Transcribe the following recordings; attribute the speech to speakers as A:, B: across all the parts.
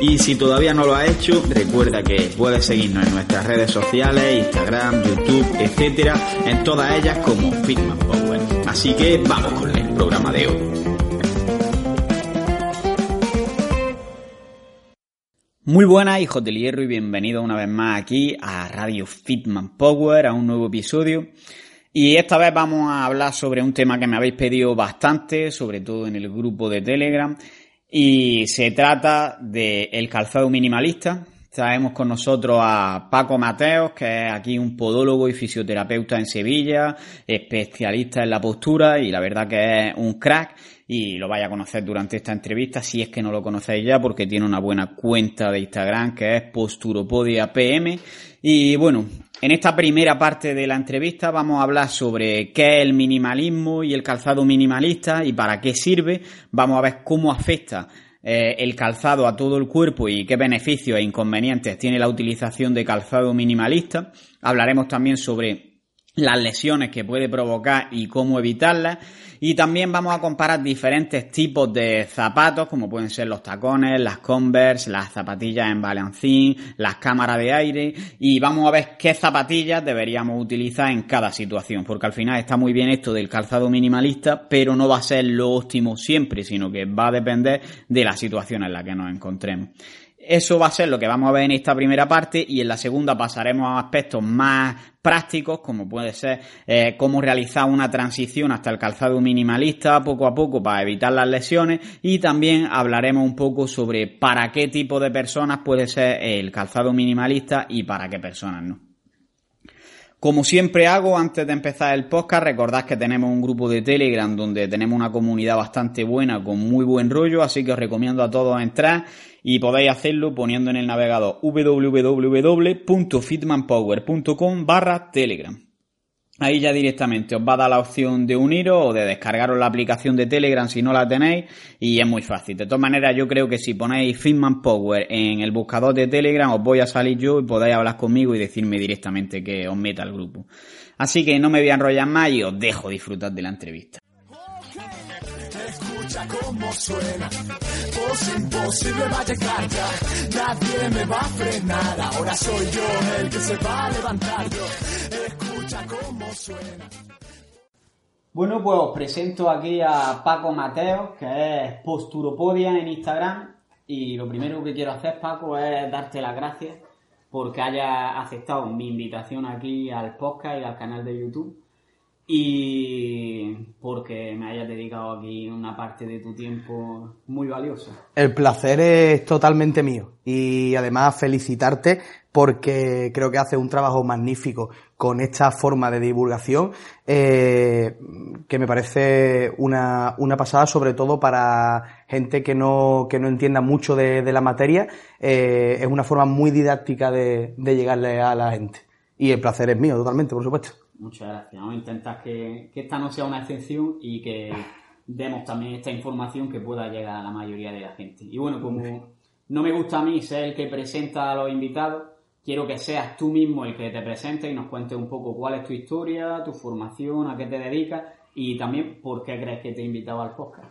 A: Y si todavía no lo has hecho, recuerda que puedes seguirnos en nuestras redes sociales, Instagram, YouTube, etcétera, en todas ellas como Fitman Power. Así que vamos con el programa de hoy. Muy buenas, hijos del hierro, y bienvenidos una vez más aquí a Radio Fitman Power, a un nuevo episodio. Y esta vez vamos a hablar sobre un tema que me habéis pedido bastante, sobre todo en el grupo de Telegram, y se trata del el calzado minimalista. Traemos con nosotros a Paco Mateos, que es aquí un podólogo y fisioterapeuta en Sevilla, especialista en la postura y la verdad que es un crack y lo vaya a conocer durante esta entrevista si es que no lo conocéis ya porque tiene una buena cuenta de Instagram que es Posturopodia PM y bueno, en esta primera parte de la entrevista vamos a hablar sobre qué es el minimalismo y el calzado minimalista y para qué sirve. Vamos a ver cómo afecta eh, el calzado a todo el cuerpo y qué beneficios e inconvenientes tiene la utilización de calzado minimalista. Hablaremos también sobre las lesiones que puede provocar y cómo evitarlas. Y también vamos a comparar diferentes tipos de zapatos, como pueden ser los tacones, las Converse, las zapatillas en balancín, las cámaras de aire, y vamos a ver qué zapatillas deberíamos utilizar en cada situación, porque al final está muy bien esto del calzado minimalista, pero no va a ser lo óptimo siempre, sino que va a depender de la situación en la que nos encontremos. Eso va a ser lo que vamos a ver en esta primera parte y en la segunda pasaremos a aspectos más prácticos, como puede ser eh, cómo realizar una transición hasta el calzado minimalista poco a poco para evitar las lesiones y también hablaremos un poco sobre para qué tipo de personas puede ser el calzado minimalista y para qué personas no. Como siempre hago antes de empezar el podcast, recordad que tenemos un grupo de Telegram donde tenemos una comunidad bastante buena con muy buen rollo, así que os recomiendo a todos entrar y podéis hacerlo poniendo en el navegador www.fitmanpower.com barra Telegram. Ahí ya directamente os va a dar la opción de uniros o de descargaros la aplicación de Telegram si no la tenéis y es muy fácil. De todas maneras yo creo que si ponéis Fitman Power en el buscador de Telegram os voy a salir yo y podéis hablar conmigo y decirme directamente que os meta al grupo. Así que no me voy a enrollar más y os dejo disfrutar de la entrevista.
B: Escucha cómo suena, voz imposible va a llegar ya, nadie me va a frenar, ahora soy yo el que se va a levantar yo, escucha cómo suena.
A: Bueno, pues os presento aquí a Paco Mateo, que es Posturopodia en Instagram. Y lo primero que quiero hacer, Paco, es darte las gracias porque hayas aceptado mi invitación aquí al podcast y al canal de YouTube. Y porque me hayas dedicado aquí una parte de tu tiempo muy valiosa.
C: El placer es totalmente mío y además felicitarte porque creo que haces un trabajo magnífico con esta forma de divulgación eh, que me parece una, una, pasada sobre todo para gente que no, que no entienda mucho de, la materia. Eh, es una forma muy didáctica de llegarle a la gente. Y el placer es mío totalmente, por supuesto.
A: Muchas gracias. Vamos a intentar que, que esta no sea una excepción y que demos también esta información que pueda llegar a la mayoría de la gente. Y bueno, como no me gusta a mí ser el que presenta a los invitados, quiero que seas tú mismo el que te presente y nos cuentes un poco cuál es tu historia, tu formación, a qué te dedicas y también por qué crees que te he invitado al podcast.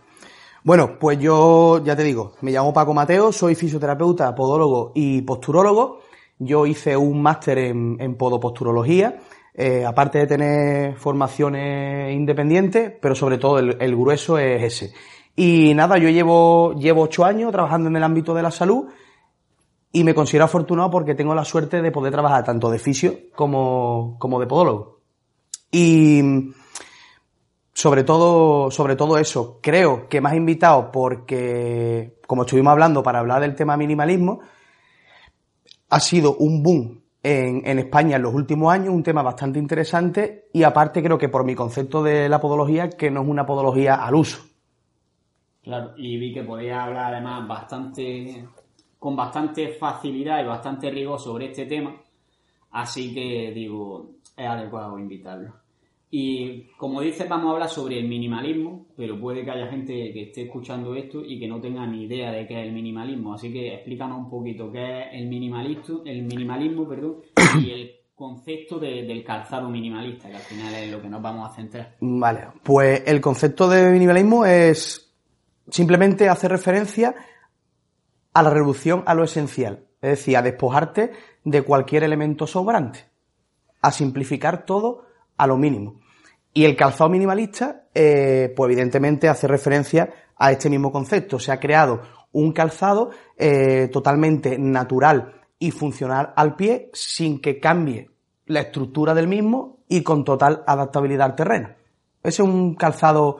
C: Bueno, pues yo ya te digo, me llamo Paco Mateo, soy fisioterapeuta, podólogo y posturólogo. Yo hice un máster en, en podoposturología eh, aparte de tener formaciones independientes, pero sobre todo el, grueso es ese. Y nada, yo llevo, llevo ocho años trabajando en el ámbito de la salud y me considero afortunado porque tengo la suerte de poder trabajar tanto de fisio como, como de podólogo. Y sobre todo, sobre todo eso, creo que me has invitado porque, como estuvimos hablando para hablar del tema minimalismo, ha sido un boom en, España en los últimos años, un tema bastante interesante y aparte creo que por mi concepto de la podología, que no es una podología al uso.
A: Claro, y vi que podía hablar además bastante, con bastante facilidad y bastante rigor sobre este tema, así que digo, es adecuado invitarlo. Y como dices, vamos a hablar sobre el minimalismo, pero puede que haya gente que esté escuchando esto y que no tenga ni idea de qué es el minimalismo. Así que explícanos un poquito qué es el minimalismo, el minimalismo, perdón, y el concepto de, del calzado minimalista, que al final es lo que nos vamos a centrar.
C: Vale, pues el concepto de minimalismo es simplemente hacer referencia a la reducción a lo esencial, es decir, a despojarte de cualquier elemento sobrante, a simplificar todo a lo mínimo. Y el calzado minimalista, eh, pues evidentemente hace referencia a este mismo concepto. Se ha creado un calzado eh, totalmente natural y funcional al pie sin que cambie la estructura del mismo y con total adaptabilidad al terreno. Ese es un calzado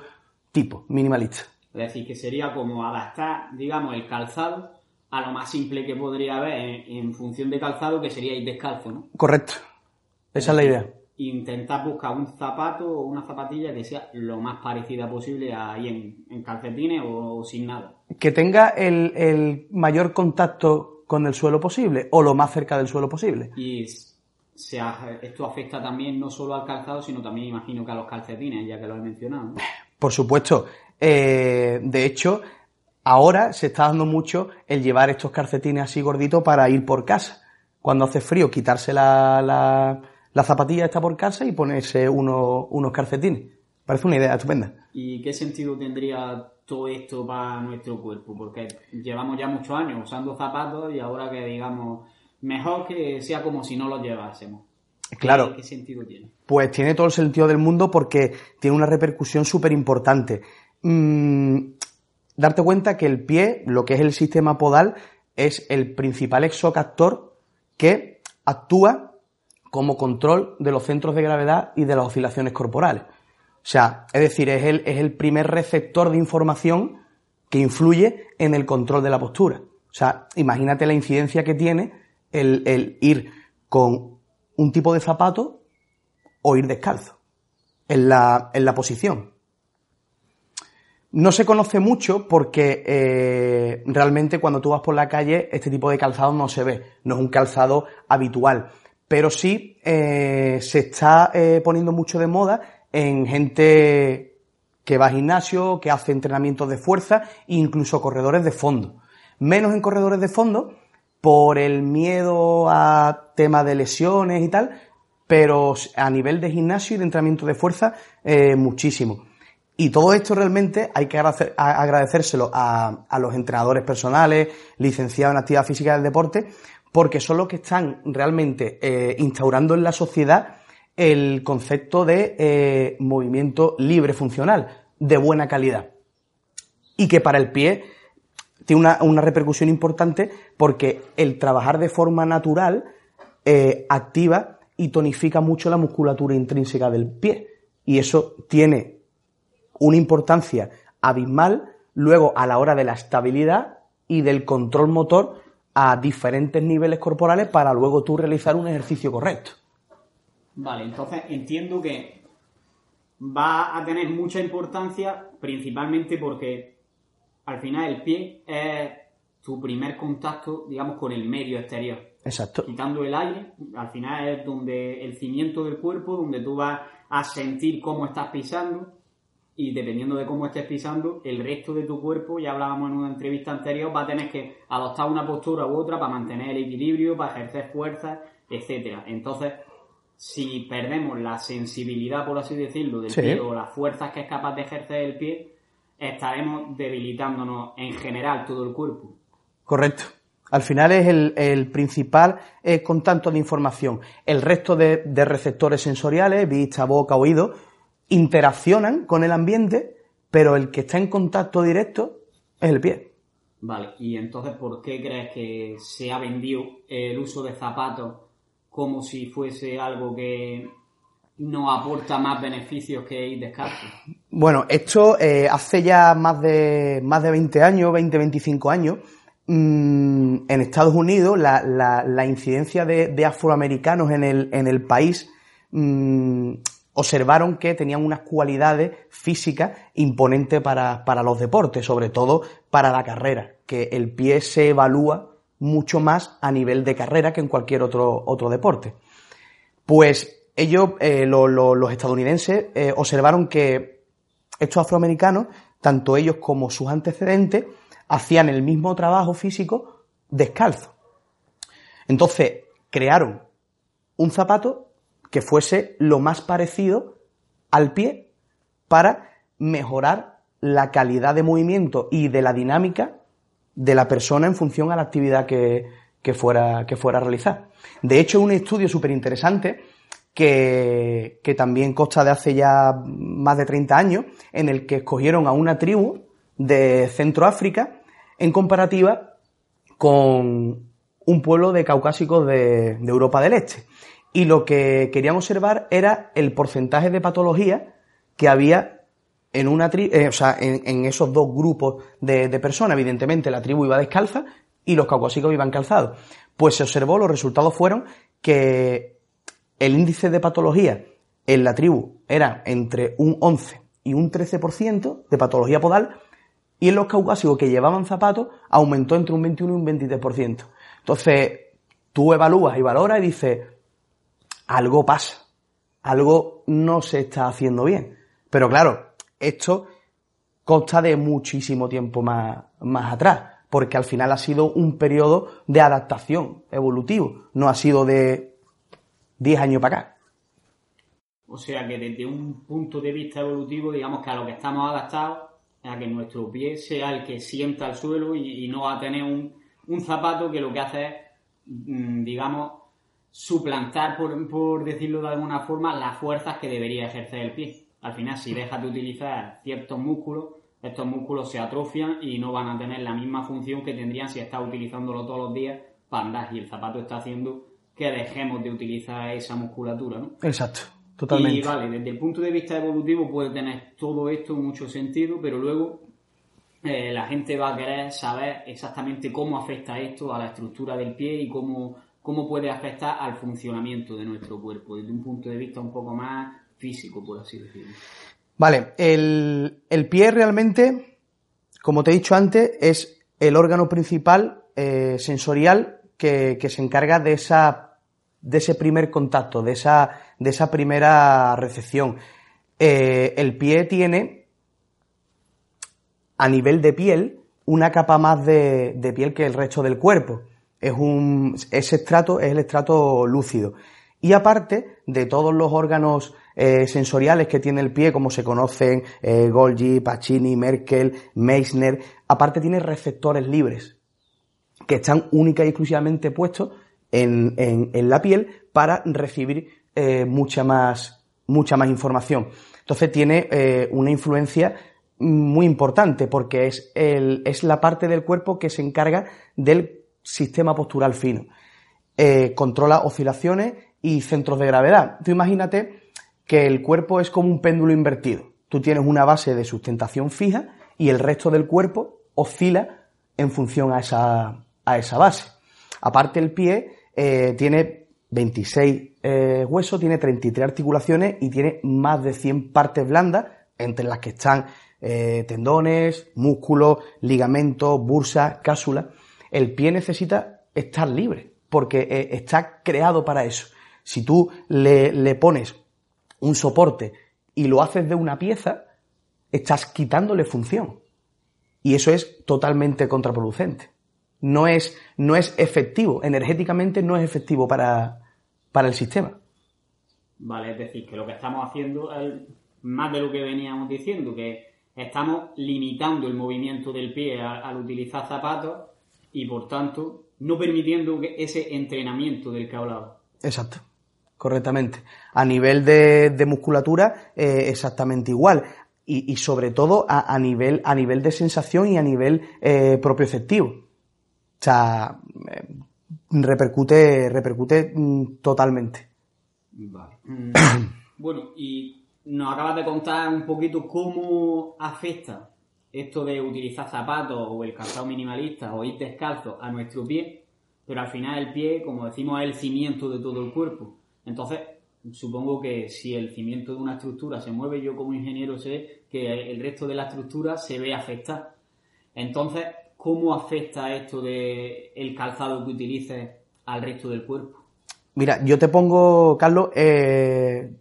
C: tipo minimalista.
A: Es decir, que sería como adaptar, digamos, el calzado a lo más simple que podría haber en, en función de calzado, que sería ir descalzo, ¿no?
C: Correcto. Esa es la idea
A: intentar buscar un zapato o una zapatilla que sea lo más parecida posible ahí en, en calcetines o, sin nada.
C: Que tenga el, el, mayor contacto con el suelo posible o lo más cerca del suelo posible.
A: Y esto afecta también no solo al calzado, sino también imagino que a los calcetines, ya que lo he mencionado. ¿no?
C: Por supuesto. Eh, de hecho, ahora se está dando mucho el llevar estos calcetines así gorditos para ir por casa. Cuando hace frío, quitarse la, la la zapatilla está por casa y ponerse uno, unos calcetines. Parece una idea estupenda.
A: ¿Y qué sentido tendría todo esto para nuestro cuerpo? Porque llevamos ya muchos años usando zapatos y ahora que digamos, mejor que sea como si no los llevásemos.
C: Claro.
A: ¿Qué, sentido tiene?
C: Pues tiene todo el sentido del mundo porque tiene una repercusión súper importante. Mm, darte cuenta que el pie, lo que es el sistema podal, es el principal exocaptor que actúa como control de los centros de gravedad y de las oscilaciones corporales. O sea, es decir, es el, es el primer receptor de información que influye en el control de la postura. O sea, imagínate la incidencia que tiene el, el ir con un tipo de zapato o ir descalzo en la, en la posición. No se conoce mucho porque eh, realmente cuando tú vas por la calle este tipo de calzado no se ve, no es un calzado habitual pero sí eh, se está eh, poniendo mucho de moda en gente que va al gimnasio, que hace entrenamientos de fuerza, incluso corredores de fondo. Menos en corredores de fondo por el miedo a temas de lesiones y tal, pero a nivel de gimnasio y de entrenamiento de fuerza, eh, muchísimo. Y todo esto realmente hay que agradecérselo a, a, los entrenadores personales, licenciados en actividad física del deporte, porque son los que están realmente eh, instaurando en la sociedad el concepto de eh, movimiento libre funcional, de buena calidad. Y que para el pie tiene una, repercusión importante porque el trabajar de forma natural eh, activa y tonifica mucho la musculatura intrínseca del pie. Y eso tiene una importancia abismal luego a la hora de la estabilidad y del control motor a diferentes niveles corporales para luego tú realizar un ejercicio correcto.
A: Vale, entonces entiendo que va a tener mucha importancia principalmente porque al final el pie es tu primer contacto, digamos, con el medio exterior.
C: Exacto.
A: Quitando el aire, al final es donde el cimiento del cuerpo, donde tú vas a sentir cómo estás pisando y dependiendo de cómo estés pisando, el resto de tu cuerpo, ya hablábamos en una entrevista anterior, va a tener que adoptar una postura u otra para mantener el equilibrio, para ejercer fuerza, etcétera. Entonces, si perdemos la sensibilidad, por así decirlo, del
C: Sí.
A: pie o las fuerzas que es capaz de ejercer el pie, estaremos debilitándonos en general todo el cuerpo.
C: Correcto. Al final es el, el principal eh, contacto de información. El resto de, de receptores sensoriales, vista, boca, oído, interaccionan con el ambiente, pero el que está en contacto directo es el pie.
A: Vale, y entonces, ¿por qué crees que se ha vendido el uso de zapatos como si fuese algo que no aporta más beneficios que ir descalzo?
C: Bueno, esto eh, hace ya más de, más de 20 años, 20, 25 años, mm, en Estados Unidos la, incidencia de, afroamericanos en el, en el país mm, observaron que tenían unas cualidades físicas imponentes para, para los deportes, sobre todo para la carrera, que el pie se evalúa mucho más a nivel de carrera que en cualquier otro, otro deporte. Pues ellos, eh, los estadounidenses, eh, observaron que estos afroamericanos, tanto ellos como sus antecedentes, hacían el mismo trabajo físico descalzo. Entonces, crearon un zapato que fuese lo más parecido al pie para mejorar la calidad de movimiento y de la dinámica de la persona en función a la actividad que, fuera, que fuera a realizar. De hecho, un estudio súper interesante que, que, también consta de hace ya más de 30 años, en el que escogieron a una tribu de Centroáfrica en comparativa con un pueblo de caucásicos de, Europa del Este. Y lo que querían observar era el porcentaje de patología que había en una eh, o sea, en, esos dos grupos de, de, personas. Evidentemente, la tribu iba descalza y los caucásicos iban calzados. Pues se observó, los resultados fueron que el índice de patología en la tribu era entre un 11 y un 13% de patología podal y en los caucásicos que llevaban zapatos aumentó entre un 21 y un 23%. Entonces, tú evalúas y valoras y dices, algo pasa, algo no se está haciendo bien. Pero claro, esto consta de muchísimo tiempo más, más atrás, porque al final ha sido un periodo de adaptación evolutivo, no ha sido de 10 años para acá.
A: O sea que desde un punto de vista evolutivo, digamos que a lo que estamos adaptados a que nuestro pie sea el que sienta el suelo y, no a tener un, un, zapato que lo que hace es, mm, digamos, suplantar, por, por, decirlo de alguna forma, las fuerzas que debería ejercer el pie. Al final, si dejas de utilizar ciertos músculos, estos músculos se atrofian y no van a tener la misma función que tendrían si estás utilizándolo todos los días para andar y el zapato está haciendo que dejemos de utilizar esa musculatura, ¿no?
C: Exacto. Totalmente.
A: Y vale, desde el punto de vista evolutivo puede tener todo esto mucho sentido, pero luego eh, la gente va a querer saber exactamente cómo afecta esto a la estructura del pie y cómo, cómo puede afectar al funcionamiento de nuestro cuerpo, desde un punto de vista un poco más físico, por así decirlo.
C: Vale, el, pie realmente, como te he dicho antes, es el órgano principal eh, sensorial que, que se encarga de esa de ese primer contacto, de esa, de esa primera recepción. Eh, el pie tiene, a nivel de piel, una capa más de, de, piel que el resto del cuerpo. Es un, ese estrato es el estrato lúcido. Y aparte de todos los órganos eh, sensoriales que tiene el pie, como se conocen eh, Golgi, Pacini, Merkel, Meissner, aparte tiene receptores libres, que están única y exclusivamente puestos en, en, la piel para recibir eh, mucha, más, mucha más información. Entonces tiene una influencia muy importante porque es, el, es la parte del cuerpo que se encarga del sistema postural fino. Eh, controla oscilaciones y centros de gravedad. Tú imagínate que el cuerpo es como un péndulo invertido. Tú tienes una base de sustentación fija y el resto del cuerpo oscila en función a esa, a esa base. Aparte el pie eh, tiene 26 eh, huesos, tiene 33 articulaciones y tiene más de 100 partes blandas, entre las que están tendones, músculos, ligamentos, bursas, cápsulas. El pie necesita estar libre, porque está creado para eso. Si tú le, pones un soporte y lo haces de una pieza, estás quitándole función. Y eso es totalmente contraproducente no es, no es efectivo, energéticamente no es efectivo para, el sistema.
A: Vale, es decir, que lo que estamos haciendo es más de lo que veníamos diciendo, que estamos limitando el movimiento del pie al, utilizar zapatos y por tanto no permitiendo ese entrenamiento del que hablaba.
C: Exacto, correctamente. A nivel de, musculatura, eh, exactamente igual. Y, sobre todo a, nivel, a nivel de sensación y a nivel eh, propioceptivo. O sea, eh, repercute, repercute mm, totalmente.
A: Vale. bueno, y nos acabas de contar un poquito cómo afecta esto de utilizar zapatos o el calzado minimalista o ir descalzo a nuestro pie, pero al final el pie, como decimos, es el cimiento de todo el cuerpo. Entonces, supongo que si el cimiento de una estructura se mueve, yo como ingeniero sé que el resto de la estructura se ve afectada. Entonces, ¿cómo afecta esto de calzado que utilices al resto del cuerpo?
C: Mira, yo te pongo, Carlos, eh,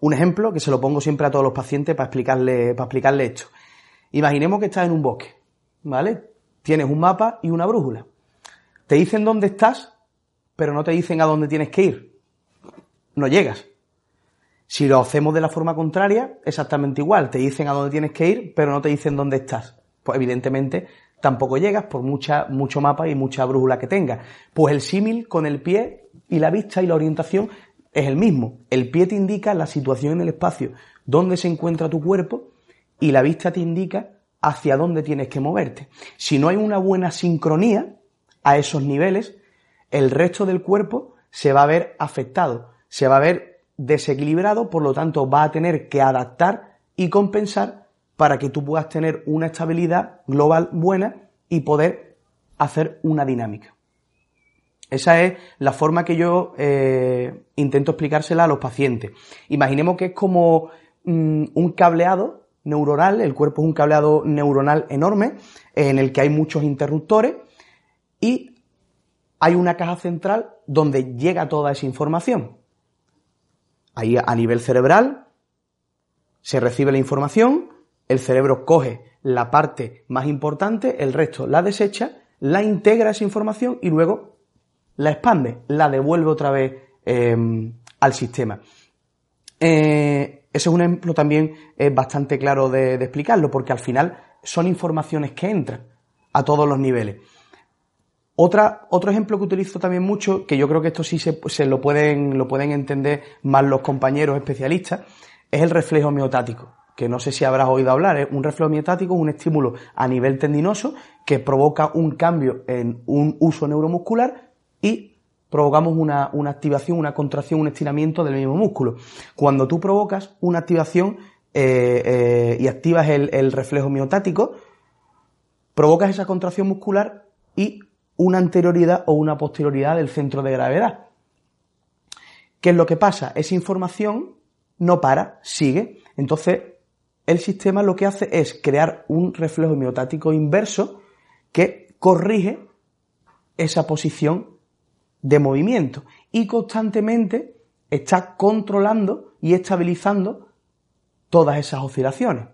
C: un ejemplo que se lo pongo siempre a todos los pacientes para explicarle, para explicarle esto. Imaginemos que estás en un bosque, ¿vale? Tienes un mapa y una brújula. Te dicen dónde estás, pero no te dicen a dónde tienes que ir. No llegas. Si lo hacemos de la forma contraria, exactamente igual. Te dicen a dónde tienes que ir, pero no te dicen dónde estás. Pues evidentemente tampoco llegas por mucha, mucho mapa y mucha brújula que tengas. Pues el símil con el pie y la vista y la orientación es el mismo. El pie te indica la situación en el espacio, dónde se encuentra tu cuerpo y la vista te indica hacia dónde tienes que moverte. Si no hay una buena sincronía a esos niveles, el resto del cuerpo se va a ver afectado, se va a ver desequilibrado, por lo tanto va a tener que adaptar y compensar para que tú puedas tener una estabilidad global buena y poder hacer una dinámica. Esa es la forma que yo eh, intento explicársela a los pacientes. Imaginemos que es como mm, un cableado neuronal, el cuerpo es un cableado neuronal enorme en el que hay muchos interruptores y hay una caja central donde llega toda esa información. Ahí a nivel cerebral se recibe la información, el cerebro coge la parte más importante, el resto la desecha, la integra esa información y luego la expande, la devuelve otra vez em, al sistema. Eh, ese es un ejemplo también bastante claro de, explicarlo, porque al final son informaciones que entran a todos los niveles. Otra, otro ejemplo que utilizo también mucho, que yo creo que esto sí se, lo, pueden, lo pueden entender más los compañeros especialistas, es el reflejo miotático, que no sé si habrás oído hablar. ¿eh? Un reflejo miotático es un estímulo a nivel tendinoso que provoca un cambio en un uso neuromuscular y provocamos una, activación, una contracción, un estiramiento del mismo músculo. Cuando tú provocas una activación eh, eh, y activas el, reflejo miotático, provocas esa contracción muscular y una anterioridad o una posterioridad del centro de gravedad. ¿Qué es lo que pasa? Esa información no para, sigue. Entonces, el sistema lo que hace es crear un reflejo miotático inverso que corrige esa posición de movimiento y constantemente está controlando y estabilizando todas esas oscilaciones.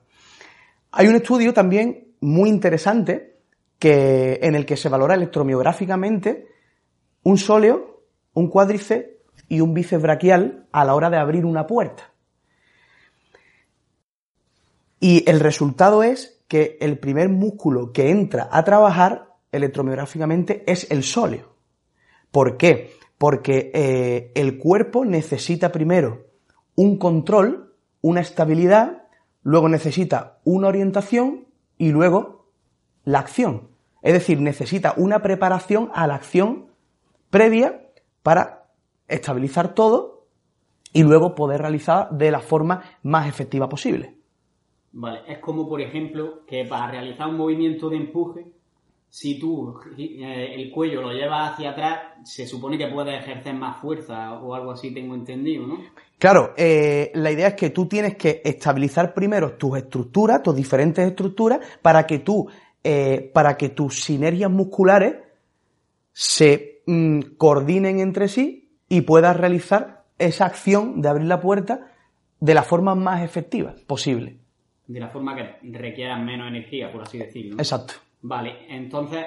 C: Hay un estudio también muy interesante que, en el que se valora electromiográficamente un sóleo, un cuádriceps y un bíceps braquial a la hora de abrir una puerta. Y el resultado es que el primer músculo que entra a trabajar electromiográficamente es el sóleo. ¿Por qué? Porque eh, el cuerpo necesita primero un control, una estabilidad, luego necesita una orientación y luego la acción. Es decir, necesita una preparación a la acción previa para estabilizar todo y luego poder realizar de la forma más efectiva posible.
A: Vale, es como por ejemplo que para realizar un movimiento de empuje si tú eh, el cuello lo llevas hacia atrás, se supone que puedes ejercer más fuerza o algo así, tengo entendido, ¿no?
C: Claro, eh, la idea es que tú tienes que estabilizar primero tus estructuras, tus diferentes estructuras, para que tú, eh, para que tus sinergias musculares se mm, coordinen entre sí y puedas realizar esa acción de abrir la puerta de la forma más efectiva posible.
A: De la forma que requiera menos energía, por así decirlo.
C: Exacto.
A: Vale, entonces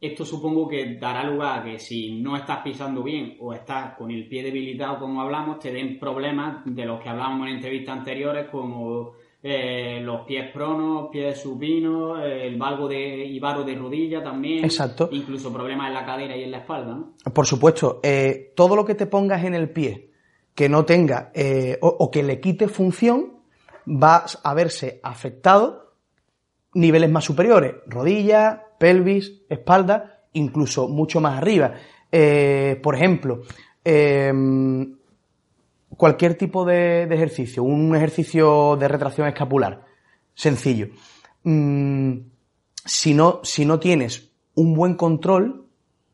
A: esto supongo que dará lugar a que si no estás pisando bien o estás con el pie debilitado como hablamos, te den problemas de los que hablábamos en entrevistas anteriores como eh, los pies pronos, pies supinos, eh, el valgo de, y varo de rodilla también.
C: Exacto.
A: Incluso problemas en la cadera y en la espalda, ¿no?
C: Por supuesto. Eh, todo lo que te pongas en el pie que no tenga o que le quite función va a verse afectado niveles más superiores, rodilla, pelvis, espalda, incluso mucho más arriba. Eh, por ejemplo, em, cualquier tipo de, ejercicio, un ejercicio de retracción escapular, sencillo. mm, si, no, si no tienes un buen control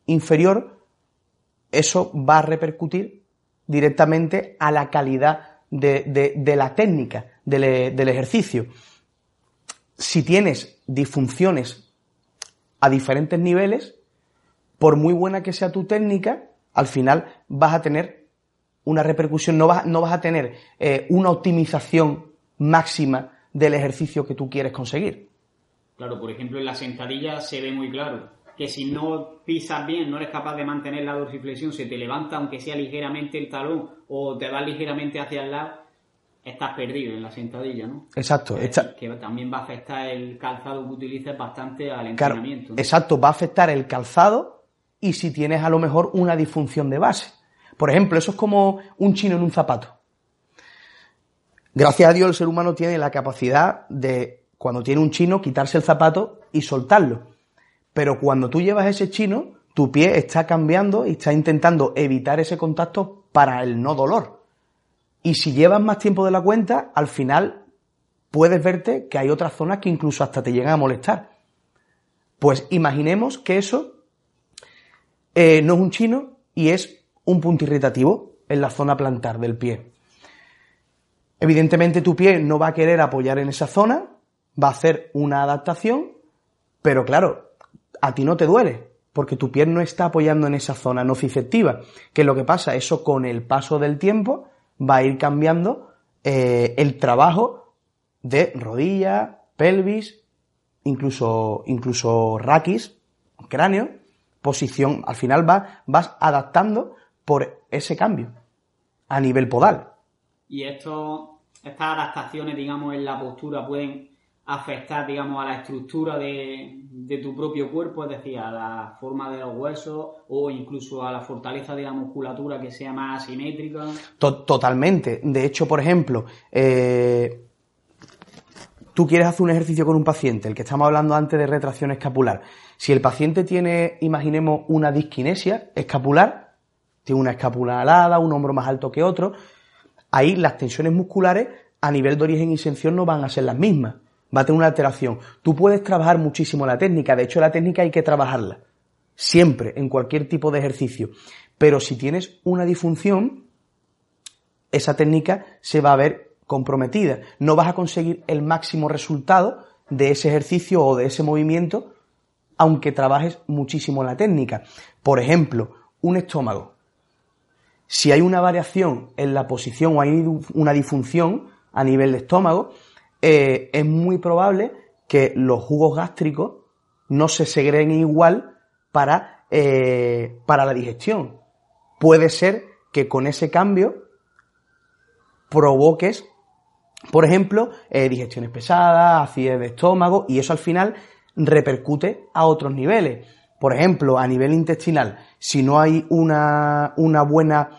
C: inferior, eso va a repercutir directamente a la calidad de, la técnica del, del ejercicio. Si tienes disfunciones a diferentes niveles, por muy buena que sea tu técnica, al final vas a tener una repercusión, no vas, no vas a tener eh, una optimización máxima del ejercicio que tú quieres conseguir.
A: Claro, por ejemplo, en la sentadilla se ve muy claro que si no pisas bien, no eres capaz de mantener la dorsiflexión, se te levanta aunque sea ligeramente el talón o te vas ligeramente hacia el lado, estás perdido en la sentadilla, ¿no?
C: Exacto.
A: Que también va a afectar el calzado que utilices bastante al entrenamiento.
C: Exacto, va a afectar el calzado y si tienes a lo mejor una disfunción de base. Por ejemplo, eso es como un chino en un zapato. Gracias a Dios el ser humano tiene la capacidad de, cuando tiene un chino, quitarse el zapato y soltarlo. Pero cuando tú llevas ese chino, tu pie está cambiando y está intentando evitar ese contacto para el no dolor. Y si llevas más tiempo de la cuenta, al final puedes verte que hay otras zonas que incluso hasta te llegan a molestar. Pues imaginemos que eso eh, no es un chino y es un punto irritativo en la zona plantar del pie. Evidentemente tu pie no va a querer apoyar en esa zona, va a hacer una adaptación, pero claro, a ti no te duele, porque tu pie no está apoyando en esa zona nociceptiva. ¿Qué es lo que pasa? Eso con el paso del tiempo va a ir cambiando eh, el trabajo de rodilla, pelvis, incluso, incluso raquis, cráneo, posición. Al final va, vas adaptando por ese cambio a nivel podal.
A: Y estas adaptaciones, digamos, en la postura pueden afectar, digamos, a la estructura de, tu propio cuerpo, es decir, a la forma de los huesos o incluso a la fortaleza de la musculatura que sea más asimétrica.
C: Totalmente. De hecho, por ejemplo, eh, tú quieres hacer un ejercicio con un paciente, el que estamos hablando antes de retracción escapular. Si el paciente tiene, imaginemos, una disquinesia escapular, tiene una escápula alada, un hombro más alto que otro, ahí las tensiones musculares a nivel de origen y sensión no van a ser las mismas. Va a tener una alteración. Tú puedes trabajar muchísimo la técnica, de hecho la técnica hay que trabajarla. Siempre, en cualquier tipo de ejercicio. Pero si tienes una disfunción, esa técnica se va a ver comprometida. No vas a conseguir el máximo resultado de ese ejercicio o de ese movimiento, aunque trabajes muchísimo la técnica. Por ejemplo, un estómago. Si hay una variación en la posición o hay una disfunción a nivel de estómago, eh, es muy probable que los jugos gástricos no se segreguen igual para, eh, para la digestión. Puede ser que con ese cambio provoques, por ejemplo, eh, digestiones pesadas, acidez de estómago, y eso al final repercute a otros niveles. Por ejemplo, a nivel intestinal, si no hay una, una buena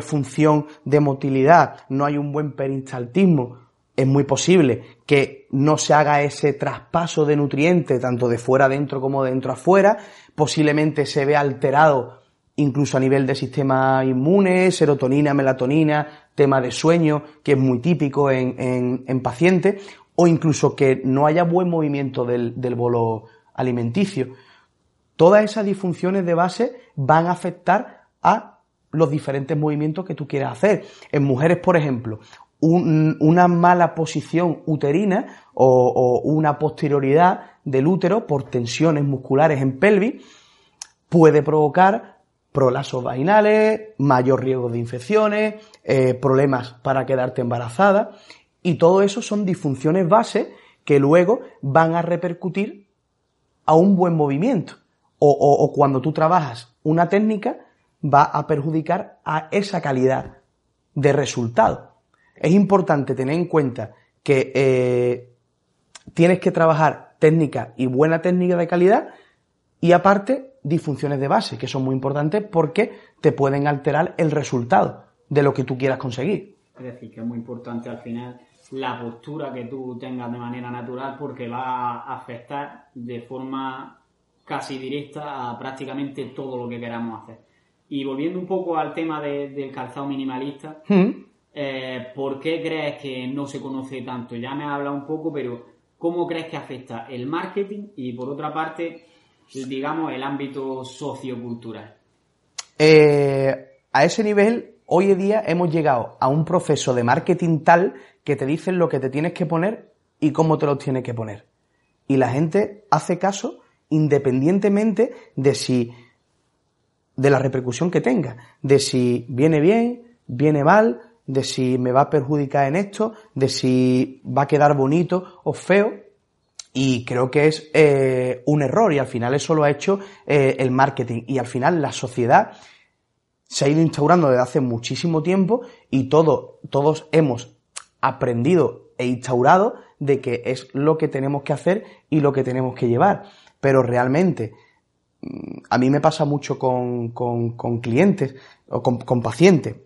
C: función de motilidad, no hay un buen peristaltismo, es muy posible que no se haga ese traspaso de nutrientes, tanto de fuera adentro como de dentro afuera, posiblemente se vea alterado incluso a nivel de sistema inmune, serotonina, melatonina, tema de sueño, que es muy típico en, en, en pacientes, o incluso que no haya buen movimiento del, del bolo alimenticio. Todas esas disfunciones de base van a afectar a los diferentes movimientos que tú quieras hacer. En mujeres, por ejemplo, una mala posición uterina o, una posterioridad del útero por tensiones musculares en pelvis puede provocar prolasos vaginales, mayor riesgo de infecciones, eh, problemas para quedarte embarazada y todo eso son disfunciones base que luego van a repercutir a un buen movimiento o, cuando tú trabajas una técnica, va a perjudicar a esa calidad de resultado. Es importante tener en cuenta que eh, tienes que trabajar técnica y buena técnica de calidad y aparte disfunciones de base, que son muy importantes porque te pueden alterar el resultado de lo que tú quieras conseguir.
A: Es decir, que es muy importante al final la postura que tú tengas de manera natural porque va a afectar de forma casi directa a prácticamente todo lo que queramos hacer. Y volviendo un poco al tema del calzado minimalista, hmm. Eh, ¿por qué crees que no se conoce tanto? Ya me has hablado un poco, pero ¿cómo crees que afecta el marketing y por otra parte, digamos, el ámbito sociocultural?
C: Eh, a ese nivel, hoy en día hemos llegado a un proceso de marketing tal que te dicen lo que te tienes que poner y cómo te lo tienes que poner. Y la gente hace caso independientemente de si de la repercusión que tenga, de si viene bien, viene mal, de si me va a perjudicar en esto, de si va a quedar bonito o feo. Y creo que es eh, un error y al final eso lo ha hecho eh, el marketing. Y al final la sociedad se ha ido instaurando desde hace muchísimo tiempo y todo, todos hemos aprendido e instaurado de que es lo que tenemos que hacer y lo que tenemos que llevar. Pero realmente, mm, a mí me pasa mucho con, con, clientes o con, pacientes.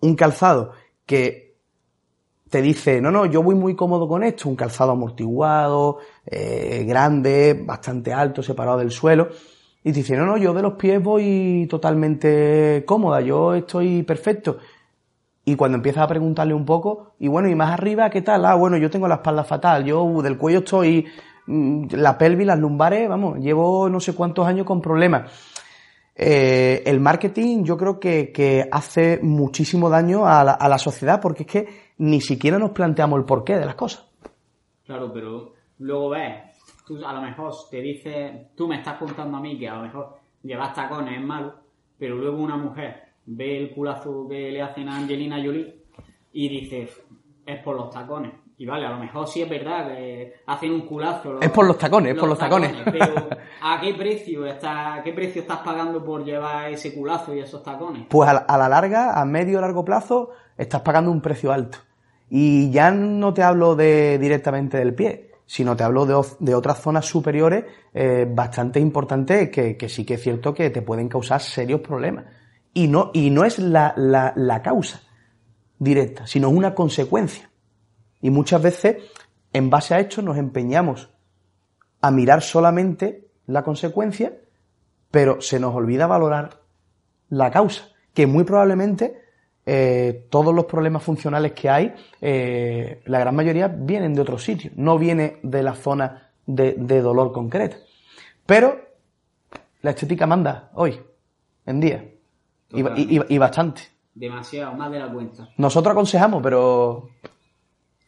C: Un calzado que te dice, no, no, yo voy muy cómodo con esto, un calzado amortiguado, eh, grande, bastante alto, separado del suelo. Y te dice, no, no, yo de los pies voy totalmente cómoda, yo estoy perfecto. Y cuando empiezas a preguntarle un poco, y bueno, y más arriba, ¿qué tal? Ah, bueno, yo tengo la espalda fatal, yo uh, del cuello estoy, mm, la pelvis, las lumbares, vamos, llevo no sé cuántos años con problemas. Eh, el marketing yo creo que, hace muchísimo daño a la, sociedad porque es que ni siquiera nos planteamos el porqué de las cosas.
A: Claro, pero luego ves, a lo mejor te dices, tú me estás contando a mí que a lo mejor llevas tacones es malo, pero luego una mujer ve el culazo que le hacen a Angelina Jolie y dice, es por los tacones. Y vale, a lo mejor sí es verdad que hacen un culazo.
C: es por los tacones, es por los tacones.
A: Pero ¿a qué precio está, qué precio estás pagando por llevar ese culazo y esos tacones?
C: Pues a la, larga, a medio o largo plazo, estás pagando un precio alto. Y ya no te hablo de directamente del pie, sino te hablo de, de otras zonas superiores eh, bastante importantes que, que sí que es cierto que te pueden causar serios problemas y no, y no es la, la, la causa directa, sino una consecuencia. Y muchas veces, en base a esto, nos empeñamos a mirar solamente la consecuencia, pero se nos olvida valorar la causa, que muy probablemente eh, todos los problemas funcionales que hay, eh, la gran mayoría vienen de otro sitio, no viene de la zona de, de dolor concreta. Pero la estética manda hoy, en día. Y, bastante.
A: Demasiado, más de la cuenta.
C: Nosotros aconsejamos, pero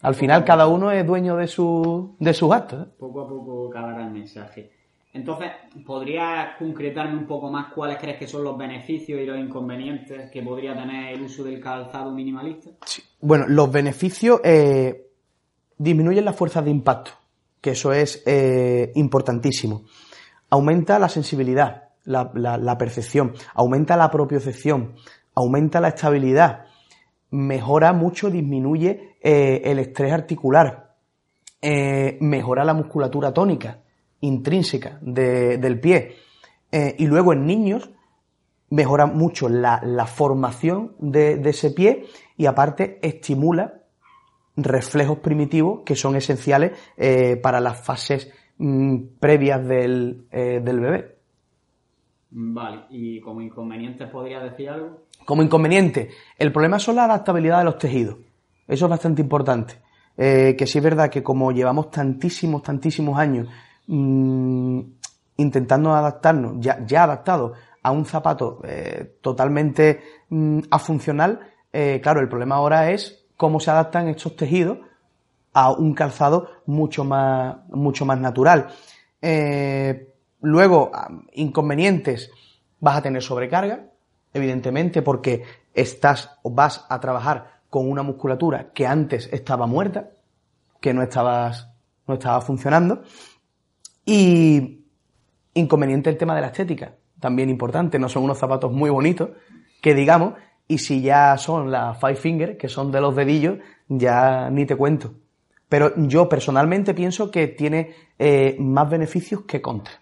C: al final cada uno es dueño de, su, de sus actos. ¿eh?
A: Poco a poco calará el mensaje. Entonces, ¿podrías concretarme un poco más cuáles crees que son los beneficios y los inconvenientes que podría tener el uso del calzado minimalista?
C: Bueno, los beneficios eh, disminuyen la fuerza de impacto, que eso es eh, importantísimo. Aumenta la sensibilidad, la, percepción, aumenta la propiocepción, aumenta la estabilidad, mejora mucho, disminuye eh, el estrés articular, eh, mejora la musculatura tónica intrínseca del pie. Eh, y luego en niños mejora mucho la, formación de, ese pie y aparte estimula reflejos primitivos que son esenciales para las fases mm, previas del bebé.
A: Vale, ¿y como inconveniente podría decir algo?
C: Como inconveniente, el problema son la adaptabilidad de los tejidos. Eso es bastante importante. Eh, que sí es verdad que como llevamos tantísimos, tantísimos años mmm, intentando adaptarnos, ya, ya adaptados a un zapato eh, totalmente mm, afuncional, eh, claro, el problema ahora es cómo se adaptan estos tejidos a un calzado mucho más, mucho más natural. Luego, inconvenientes, vas a tener sobrecarga, evidentemente, porque estás o vas a trabajar con una musculatura que antes estaba muerta, que no estabas, no estaba funcionando. Y inconveniente el tema de la estética, también importante, no son unos zapatos muy bonitos, que digamos, y si ya son las five finger, que son de los dedillos, ya ni te cuento. Pero yo personalmente pienso que tiene eh, más beneficios que contras.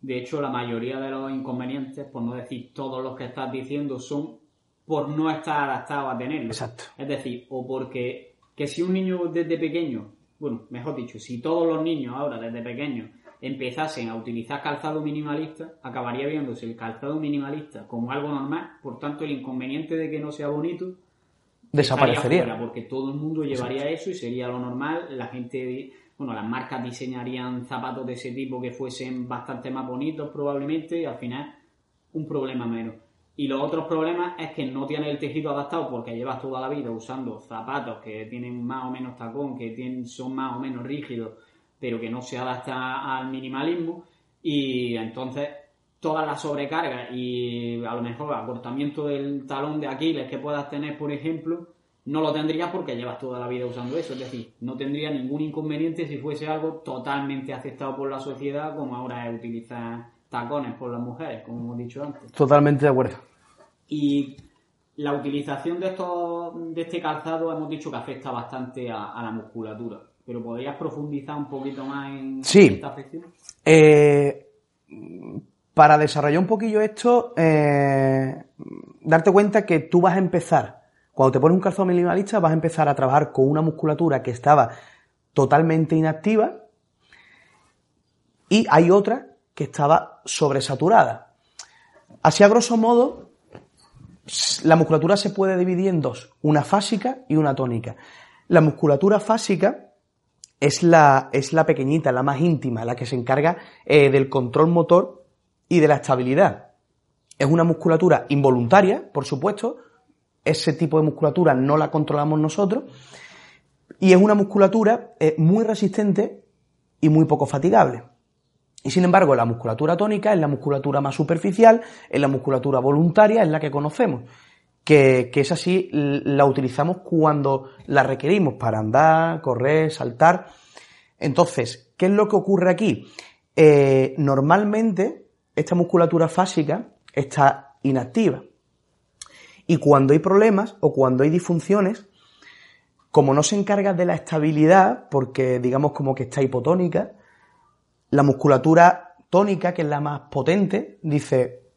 A: De hecho, la mayoría de los inconvenientes, por no decir todos los que estás diciendo, son por no estar adaptado a tenerlo.
C: Exacto.
A: Es decir, o porque que si un niño desde pequeño, bueno, mejor dicho, si todos los niños ahora desde pequeños empezasen a utilizar calzado minimalista, acabaría viéndose el calzado minimalista como algo normal, por tanto el inconveniente de que no sea bonito
C: desaparecería.
A: Fuera, porque todo el mundo llevaría eso y sería lo normal. La gente, bueno, las marcas diseñarían zapatos de ese tipo que fuesen bastante más bonitos probablemente y al final un problema menos. Y los otros problemas es que no tienes el tejido adaptado porque llevas toda la vida usando zapatos que tienen más o menos tacón, que son más o menos rígidos, pero que no se adapta al minimalismo. Y entonces todas las sobrecargas y a lo mejor acortamiento del talón de Aquiles que puedas tener, por ejemplo, no lo tendrías porque llevas toda la vida usando eso. Es decir, no tendría ningún inconveniente si fuese algo totalmente aceptado por la sociedad, como ahora es utilizar tacones por las mujeres, como hemos dicho antes.
C: Totalmente de acuerdo.
A: Y la utilización de, estos, de este calzado hemos dicho que afecta bastante a, la musculatura. Pero ¿podrías profundizar un poquito más en esta afección?
C: Eh, para desarrollar un poquillo esto, eh, darte cuenta que tú vas a empezar, cuando te pones un calzado minimalista, vas a empezar a trabajar con una musculatura que estaba totalmente inactiva y hay otra que estaba sobresaturada. Así a grosso modo, la musculatura se puede dividir en dos, una fásica y una tónica. La musculatura fásica es la, es la pequeñita, la más íntima, la que se encarga eh, del control motor y de la estabilidad. Es una musculatura involuntaria, por supuesto, ese tipo de musculatura no la controlamos nosotros, y es una musculatura eh, muy resistente y muy poco fatigable. Y sin embargo, la musculatura tónica es la musculatura más superficial, es la musculatura voluntaria, es la que conocemos, que, es así, la utilizamos cuando la requerimos para andar, correr, saltar. Entonces, ¿qué es lo que ocurre aquí? Eh, normalmente esta musculatura fásica está inactiva. Y cuando hay problemas o cuando hay disfunciones, como no se encarga de la estabilidad, porque digamos como que está hipotónica, la musculatura tónica, que es la más potente, dice,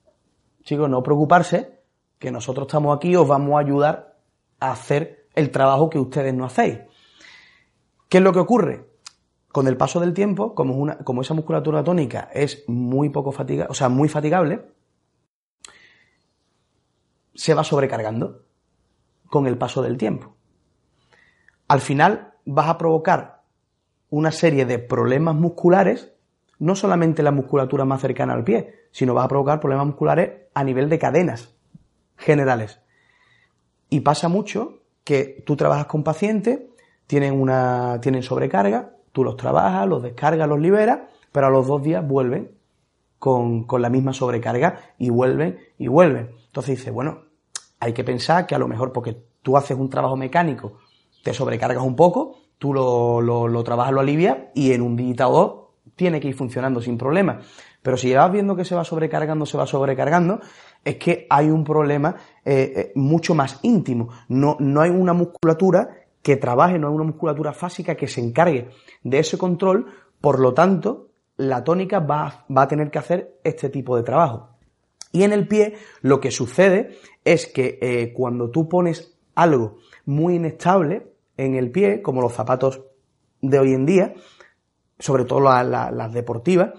C: chicos, no preocuparse, que nosotros estamos aquí, os vamos a ayudar a hacer el trabajo que ustedes no hacéis. ¿Qué es lo que ocurre? Con el paso del tiempo, como, esa musculatura tónica es muy poco fatiga, o sea, muy fatigable, se va sobrecargando con el paso del tiempo. Al final vas a provocar una serie de problemas musculares, no solamente la musculatura más cercana al pie, sino vas a provocar problemas musculares a nivel de cadenas generales. Y pasa mucho que tú trabajas con pacientes, tienen una, tienen sobrecarga, Tú los trabajas, los descargas, los liberas, pero a los dos días vuelven con, la misma sobrecarga y vuelven y vuelven. Entonces dice, bueno, hay que pensar que a lo mejor porque tú haces un trabajo mecánico, te sobrecargas un poco, tú lo, lo, trabajas, lo alivias y en un dos tiene que ir funcionando sin problema. Pero si vas viendo que se va sobrecargando, se va sobrecargando, es que hay un problema eh, eh, mucho más íntimo. No, no hay una musculatura que trabaje, no hay una musculatura fásica que se encargue de ese control, por lo tanto, la tónica va, a tener que hacer este tipo de trabajo. Y en el pie lo que sucede es que eh, cuando tú pones algo muy inestable en el pie, como los zapatos de hoy en día, sobre todo las deportivas,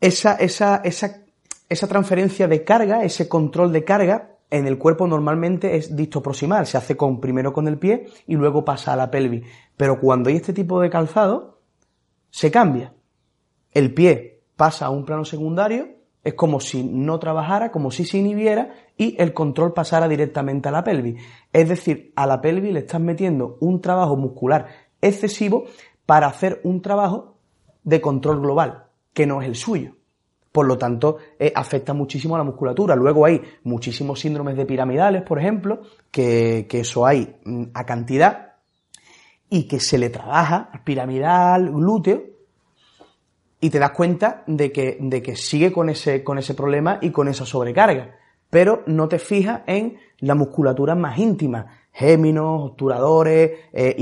C: esa, esa, esa, esa transferencia de carga, ese control de carga, en el cuerpo normalmente es distoproximal, se hace con, primero con el pie y luego pasa a la pelvis. Pero cuando hay este tipo de calzado, se cambia. El pie pasa a un plano secundario, es como si no trabajara, como si se inhibiera y el control pasara directamente a la pelvis. Es decir, a la pelvis le estás metiendo un trabajo muscular excesivo para hacer un trabajo de control global, que no es el suyo. Por lo tanto, eh, afecta muchísimo a la musculatura. Luego hay muchísimos síndromes de piramidales, por ejemplo, que, eso hay mm, a cantidad y que se le trabaja piramidal, glúteo, y te das cuenta de que, de que sigue con ese, con ese problema y con esa sobrecarga. Pero no te fijas en la musculatura más íntima, géminos, obturadores, eh,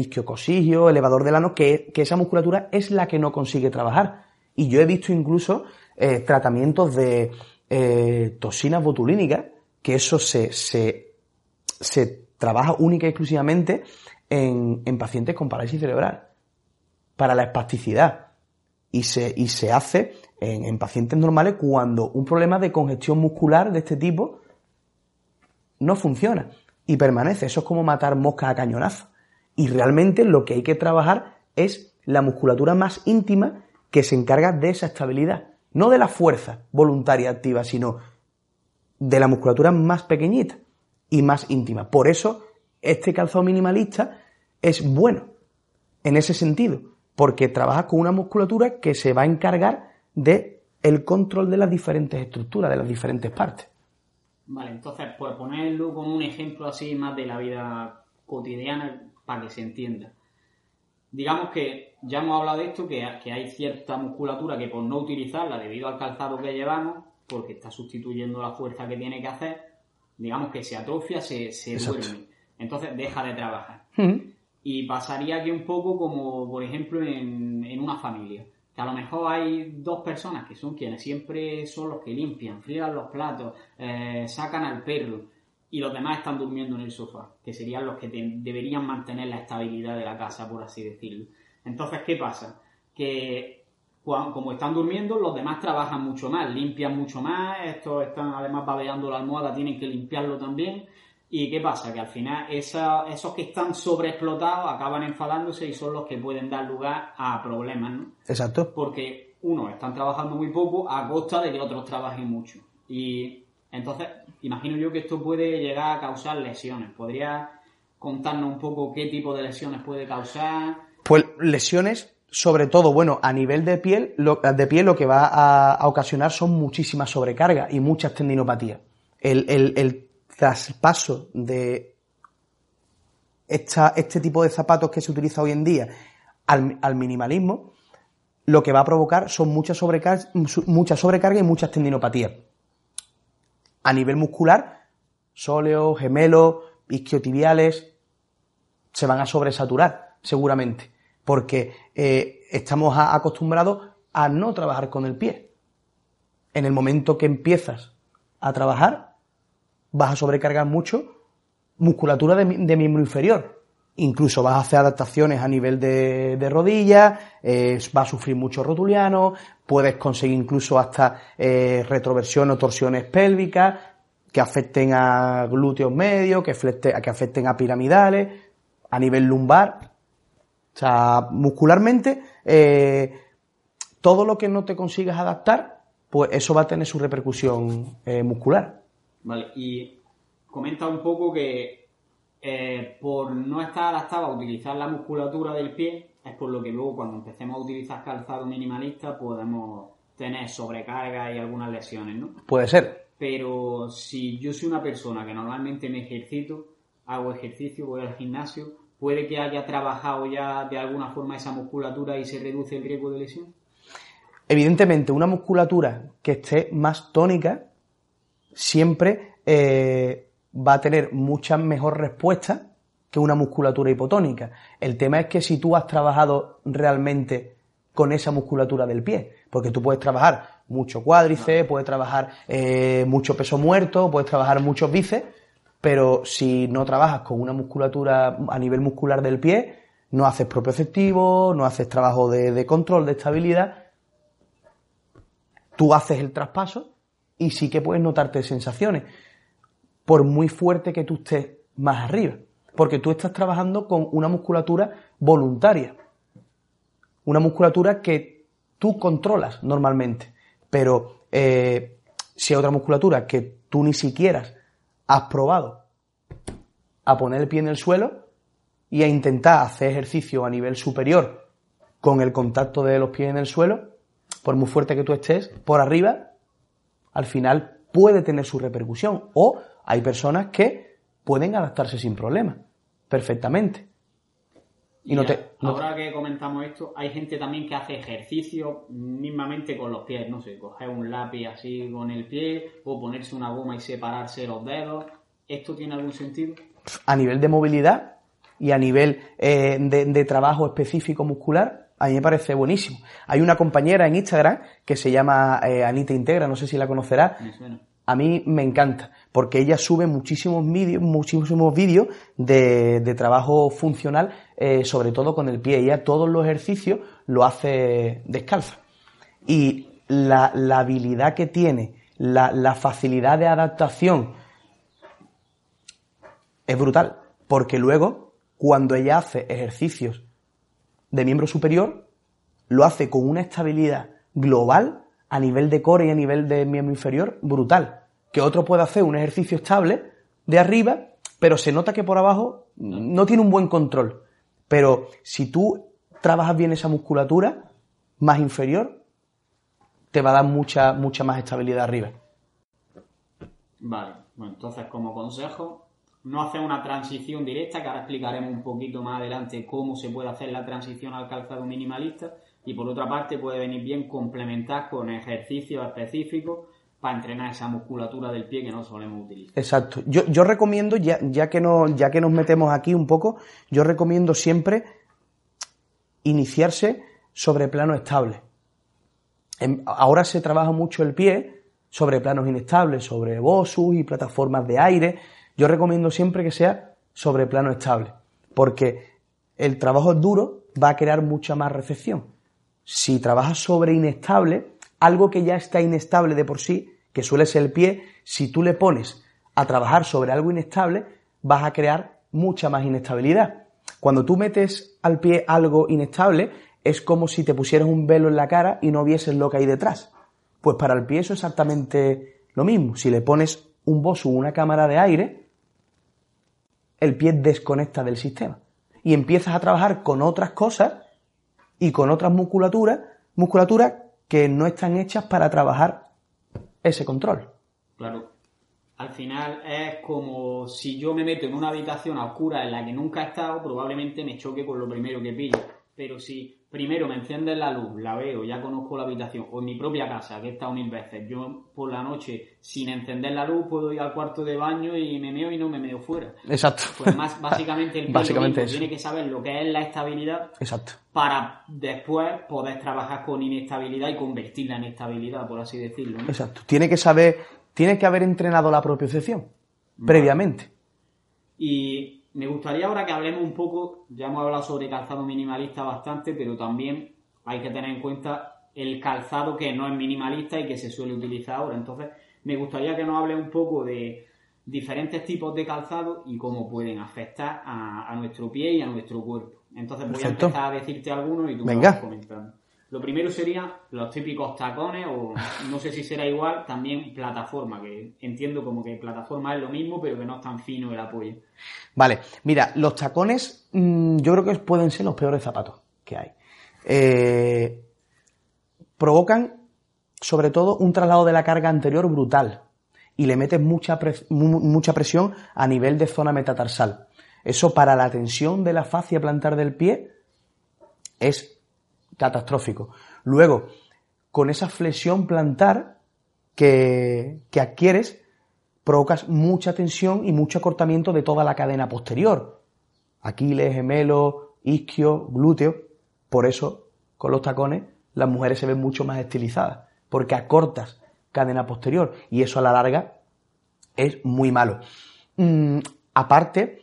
C: elevador del ano, que, que esa musculatura es la que no consigue trabajar. Y yo he visto incluso eh, tratamientos de eh, toxinas botulínicas, que eso se, se, se trabaja única y exclusivamente en, en, pacientes con parálisis cerebral, para la espasticidad. Y se, y se hace en, en pacientes normales cuando un problema de congestión muscular de este tipo no funciona. y permanece. Eso es como matar moscas a cañonazo. Y realmente lo que hay que trabajar es la musculatura más íntima que se encarga de esa estabilidad. No de la fuerza voluntaria activa, sino de la musculatura más pequeñita y más íntima. Por eso, este calzado minimalista es bueno en ese sentido, porque trabaja con una musculatura que se va a encargar de el control de las diferentes estructuras, de las diferentes partes.
A: Vale, entonces, por ponerlo como un ejemplo así más de la vida cotidiana, para que se entienda. Digamos que ya hemos hablado de esto, que, hay cierta musculatura que por no utilizarla debido al calzado que llevamos, porque está sustituyendo la fuerza que tiene que hacer, digamos que se atrofia, se, se duerme. Entonces deja de trabajar. Y pasaría aquí un poco como, por ejemplo, en, en una familia que a lo mejor hay dos personas que son quienes siempre son los que limpian, frían los platos, eh, sacan al perro y los demás están durmiendo en el sofá, que serían los que deberían mantener la estabilidad de la casa, por así decirlo. Entonces, ¿qué pasa? Que como están durmiendo, los demás trabajan mucho más, limpian mucho más, estos están además babeando la almohada, tienen que limpiarlo también. ¿Y qué pasa? Que al final esos que están sobreexplotados acaban enfadándose y son los que pueden dar lugar a problemas, ¿no?
C: Exacto.
A: Porque unos están trabajando muy poco a costa de que otros trabajen mucho. Y entonces, imagino yo que esto puede llegar a causar lesiones. ¿Podría contarnos un poco qué tipo de lesiones puede causar?
C: Pues lesiones, sobre todo, bueno, a nivel de piel, lo, de piel lo que va a, ocasionar son muchísimas sobrecargas y muchas tendinopatías. El, el, el traspaso de esta, este tipo de zapatos que se utiliza hoy en día al, minimalismo, lo que va a provocar son mucha sobrecarga y muchas tendinopatías. A nivel muscular, sóleos, gemelos, isquiotibiales, se van a sobresaturar, seguramente, porque eh, estamos acostumbrados a no trabajar con el pie. En el momento que empiezas a trabajar, vas a sobrecargar mucho musculatura de, miembro inferior. Incluso vas a hacer adaptaciones a nivel de, de rodilla, eh, vas a sufrir mucho rotuliano, puedes conseguir incluso hasta eh, retroversión o torsiones pélvicas que afecten a glúteos medios, que, que afecten a piramidales, a nivel lumbar. O sea, muscularmente, eh, todo lo que no te consigas adaptar, pues eso va a tener su repercusión muscular.
A: Vale, y comenta un poco que eh, por no estar adaptado a utilizar la musculatura del pie, es por lo que luego cuando empecemos a utilizar calzado minimalista podemos tener sobrecarga y algunas lesiones, ¿no?
C: Puede ser.
A: Pero si yo soy una persona que normalmente me ejercito, hago ejercicio, voy al gimnasio, ¿puede que haya trabajado ya de alguna forma esa musculatura y se reduce el riesgo de lesión?
C: Evidentemente, una musculatura que esté más tónica siempre eh, va a tener mucha mejor respuesta que una musculatura hipotónica. El tema es que si tú has trabajado realmente con esa musculatura del pie, porque tú puedes trabajar mucho cuádriceps, puedes trabajar eh, mucho peso muerto, puedes trabajar muchos bíceps, pero si no trabajas con una musculatura a nivel muscular del pie, no haces propioceptivo, no haces trabajo de control, de estabilidad, tú haces el traspaso y sí que puedes notarte sensaciones, por muy fuerte que tú estés más arriba, porque tú estás trabajando con una musculatura voluntaria, una musculatura que tú controlas normalmente, pero eh, si hay otra musculatura que tú ni siquiera has probado a poner el pie en el suelo y a intentar hacer ejercicio a nivel superior con el contacto de los pies en el suelo, por muy fuerte que tú estés, por arriba al final puede tener su repercusión. O hay personas que pueden adaptarse sin problema, perfectamente.
A: Y, no te, ahora que comentamos esto, hay gente también que hace ejercicio mismamente con los pies, no sé, coger un lápiz así con el pie o ponerse una goma y separarse los dedos. ¿Esto tiene algún sentido?
C: A nivel de movilidad y a nivel eh, de trabajo específico muscular, a mí me parece buenísimo. Hay una compañera en Instagram que se llama eh, Anita Integra, no sé si la conocerá. A mí me encanta, porque ella sube muchísimos vídeos, muchísimos vídeos de, trabajo funcional, eh, sobre todo con el pie. Ella todos los ejercicios lo hace descalza. Y la, habilidad que tiene, la, facilidad de adaptación es brutal, porque luego, cuando ella hace ejercicios de miembro superior, lo hace con una estabilidad global a nivel de core y a nivel de miembro inferior brutal. Que otro puede hacer un ejercicio estable de arriba, pero se nota que por abajo no tiene un buen control. Pero si tú trabajas bien esa musculatura más inferior, te va a dar mucha, mucha más estabilidad arriba.
A: Vale, bueno, entonces como consejo, no hacer una transición directa, que ahora explicaremos un poquito más adelante cómo se puede hacer la transición al calzado minimalista, y por otra parte puede venir bien complementar con ejercicios específicos para entrenar esa musculatura del pie que no solemos utilizar.
C: Exacto. Yo, yo recomiendo, ya, ya, que nos, ya que nos metemos aquí un poco, yo recomiendo siempre iniciarse sobre plano estable. ahora se trabaja mucho el pie sobre planos inestables, sobre bosus y plataformas de aire. Yo recomiendo siempre que sea sobre plano estable, porque el trabajo duro va a crear mucha más recepción. Si trabajas sobre inestable, algo que ya está inestable de por sí, que suele ser el pie, si tú le pones a trabajar sobre algo inestable, vas a crear mucha más inestabilidad. Cuando tú metes al pie algo inestable, es como si te pusieras un velo en la cara y no vieses lo que hay detrás. Pues para el pie eso es exactamente lo mismo. Si le pones un bosu una cámara de aire, el pie desconecta del sistema. Y empiezas a trabajar con otras cosas y con otras musculaturas, musculaturas que no están hechas para trabajar ese control.
A: Claro. Al final es como si yo me meto en una habitación oscura en la que nunca he estado, probablemente me choque con lo primero que pillo. Pero si primero me enciendes la luz, la veo, ya conozco la habitación, o en mi propia casa, que he estado mil veces, yo por la noche, sin encender la luz, puedo ir al cuarto de baño y me meo y no me meo fuera.
C: Exacto.
A: Pues más, básicamente el
C: básicamente
A: tiene que saber lo que es la estabilidad
C: Exacto.
A: para después poder trabajar con inestabilidad y convertirla en estabilidad, por así decirlo. ¿no?
C: Exacto. Tiene que saber, tiene que haber entrenado la propiocepción previamente.
A: Y me gustaría ahora que hablemos un poco, ya hemos hablado sobre calzado minimalista bastante, pero también hay que tener en cuenta el calzado que no es minimalista y que se suele utilizar ahora. Entonces, me gustaría que nos hable un poco de diferentes tipos de calzado y cómo pueden afectar a, nuestro pie y a nuestro cuerpo. Entonces voy a empezar a decirte algunos y tú
C: Venga.
A: vas comentando. Lo primero serían los típicos tacones, o no sé si será igual, también plataforma, que entiendo como que plataforma es lo mismo, pero que no es tan fino el apoyo.
C: Vale, mira, los tacones mm, yo creo que pueden ser los peores zapatos que hay. Eh, provocan, sobre todo, un traslado de la carga anterior brutal y le metes mucha, mucha presión a nivel de zona metatarsal. Eso para la tensión de la fascia plantar del pie es catastrófico. Luego, con esa flexión plantar que, que adquieres, provocas mucha tensión y mucho acortamiento de toda la cadena posterior. Aquiles, gemelo, isquio, glúteo. Por eso, con los tacones, las mujeres se ven mucho más estilizadas, porque acortas cadena posterior y eso a la larga es muy malo. Mm, aparte,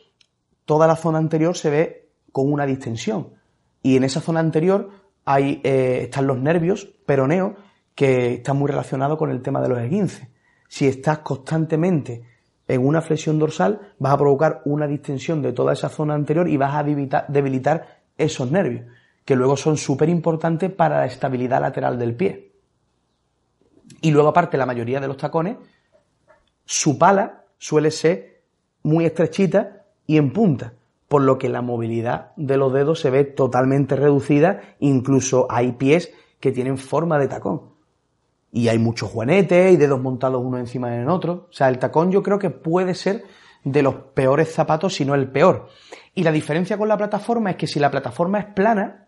C: toda la zona anterior se ve con una distensión y en esa zona anterior hay, eh, están los nervios peroneos que están muy relacionados con el tema de los esguinces. Si estás constantemente en una flexión dorsal, vas a provocar una distensión de toda esa zona anterior y vas a debilitar esos nervios, que luego son súper importantes para la estabilidad lateral del pie. Y luego, aparte, la mayoría de los tacones, su pala suele ser muy estrechita y en punta por lo que la movilidad de los dedos se ve totalmente reducida, incluso hay pies que tienen forma de tacón. Y hay muchos juanetes y dedos montados uno encima del otro. O sea, el tacón yo creo que puede ser de los peores zapatos, si no el peor. Y la diferencia con la plataforma es que si la plataforma es plana,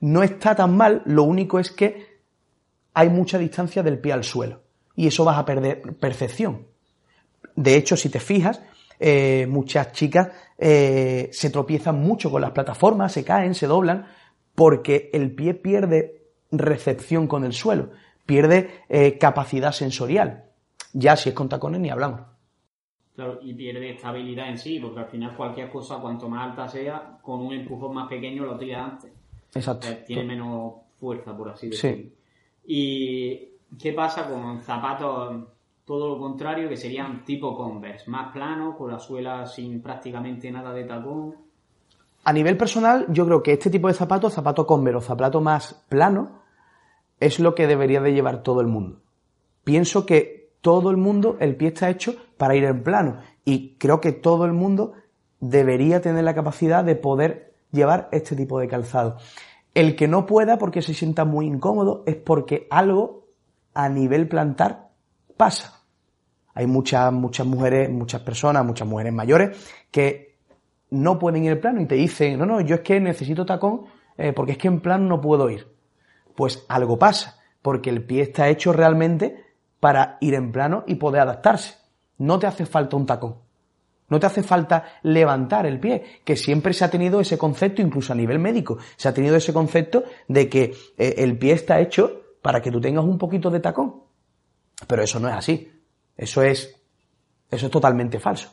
C: no está tan mal, lo único es que hay mucha distancia del pie al suelo. Y eso vas a perder percepción. De hecho, si te fijas, eh, muchas chicas eh, se tropiezan mucho con las plataformas, se caen, se doblan, porque el pie pierde recepción con el suelo, pierde eh, capacidad sensorial. Ya si es con tacones ni hablamos.
A: Claro, y pierde estabilidad en sí, porque al final cualquier cosa, cuanto más alta sea, con un empujón más pequeño lo tira antes.
C: Exacto.
A: tiene menos fuerza, por así decirlo. ¿Y qué pasa con zapatos todo lo contrario, que serían tipo Converse, más plano, con la suela sin prácticamente nada de tacón.
C: A nivel personal, yo creo que este tipo de zapatos, zapato Converse o zapato más plano, es lo que debería de llevar todo el mundo. Pienso que todo el mundo, el pie está hecho para ir en plano y creo que todo el mundo debería tener la capacidad de poder llevar este tipo de calzado. El que no pueda porque se sienta muy incómodo es porque algo a nivel plantar pasa. Hay muchas, muchas mujeres, muchas personas, muchas mujeres mayores que no pueden ir en plano y te dicen, no, no, yo es que necesito tacón eh, porque es que en plano no puedo ir. Pues algo pasa, porque el pie está hecho realmente para ir en plano y poder adaptarse. No te hace falta un tacón. No te hace falta levantar el pie, que siempre se ha tenido ese concepto, incluso a nivel médico, se ha tenido ese concepto de que eh, el pie está hecho para que tú tengas un poquito de tacón. Pero eso no es así. Eso es, eso es totalmente falso.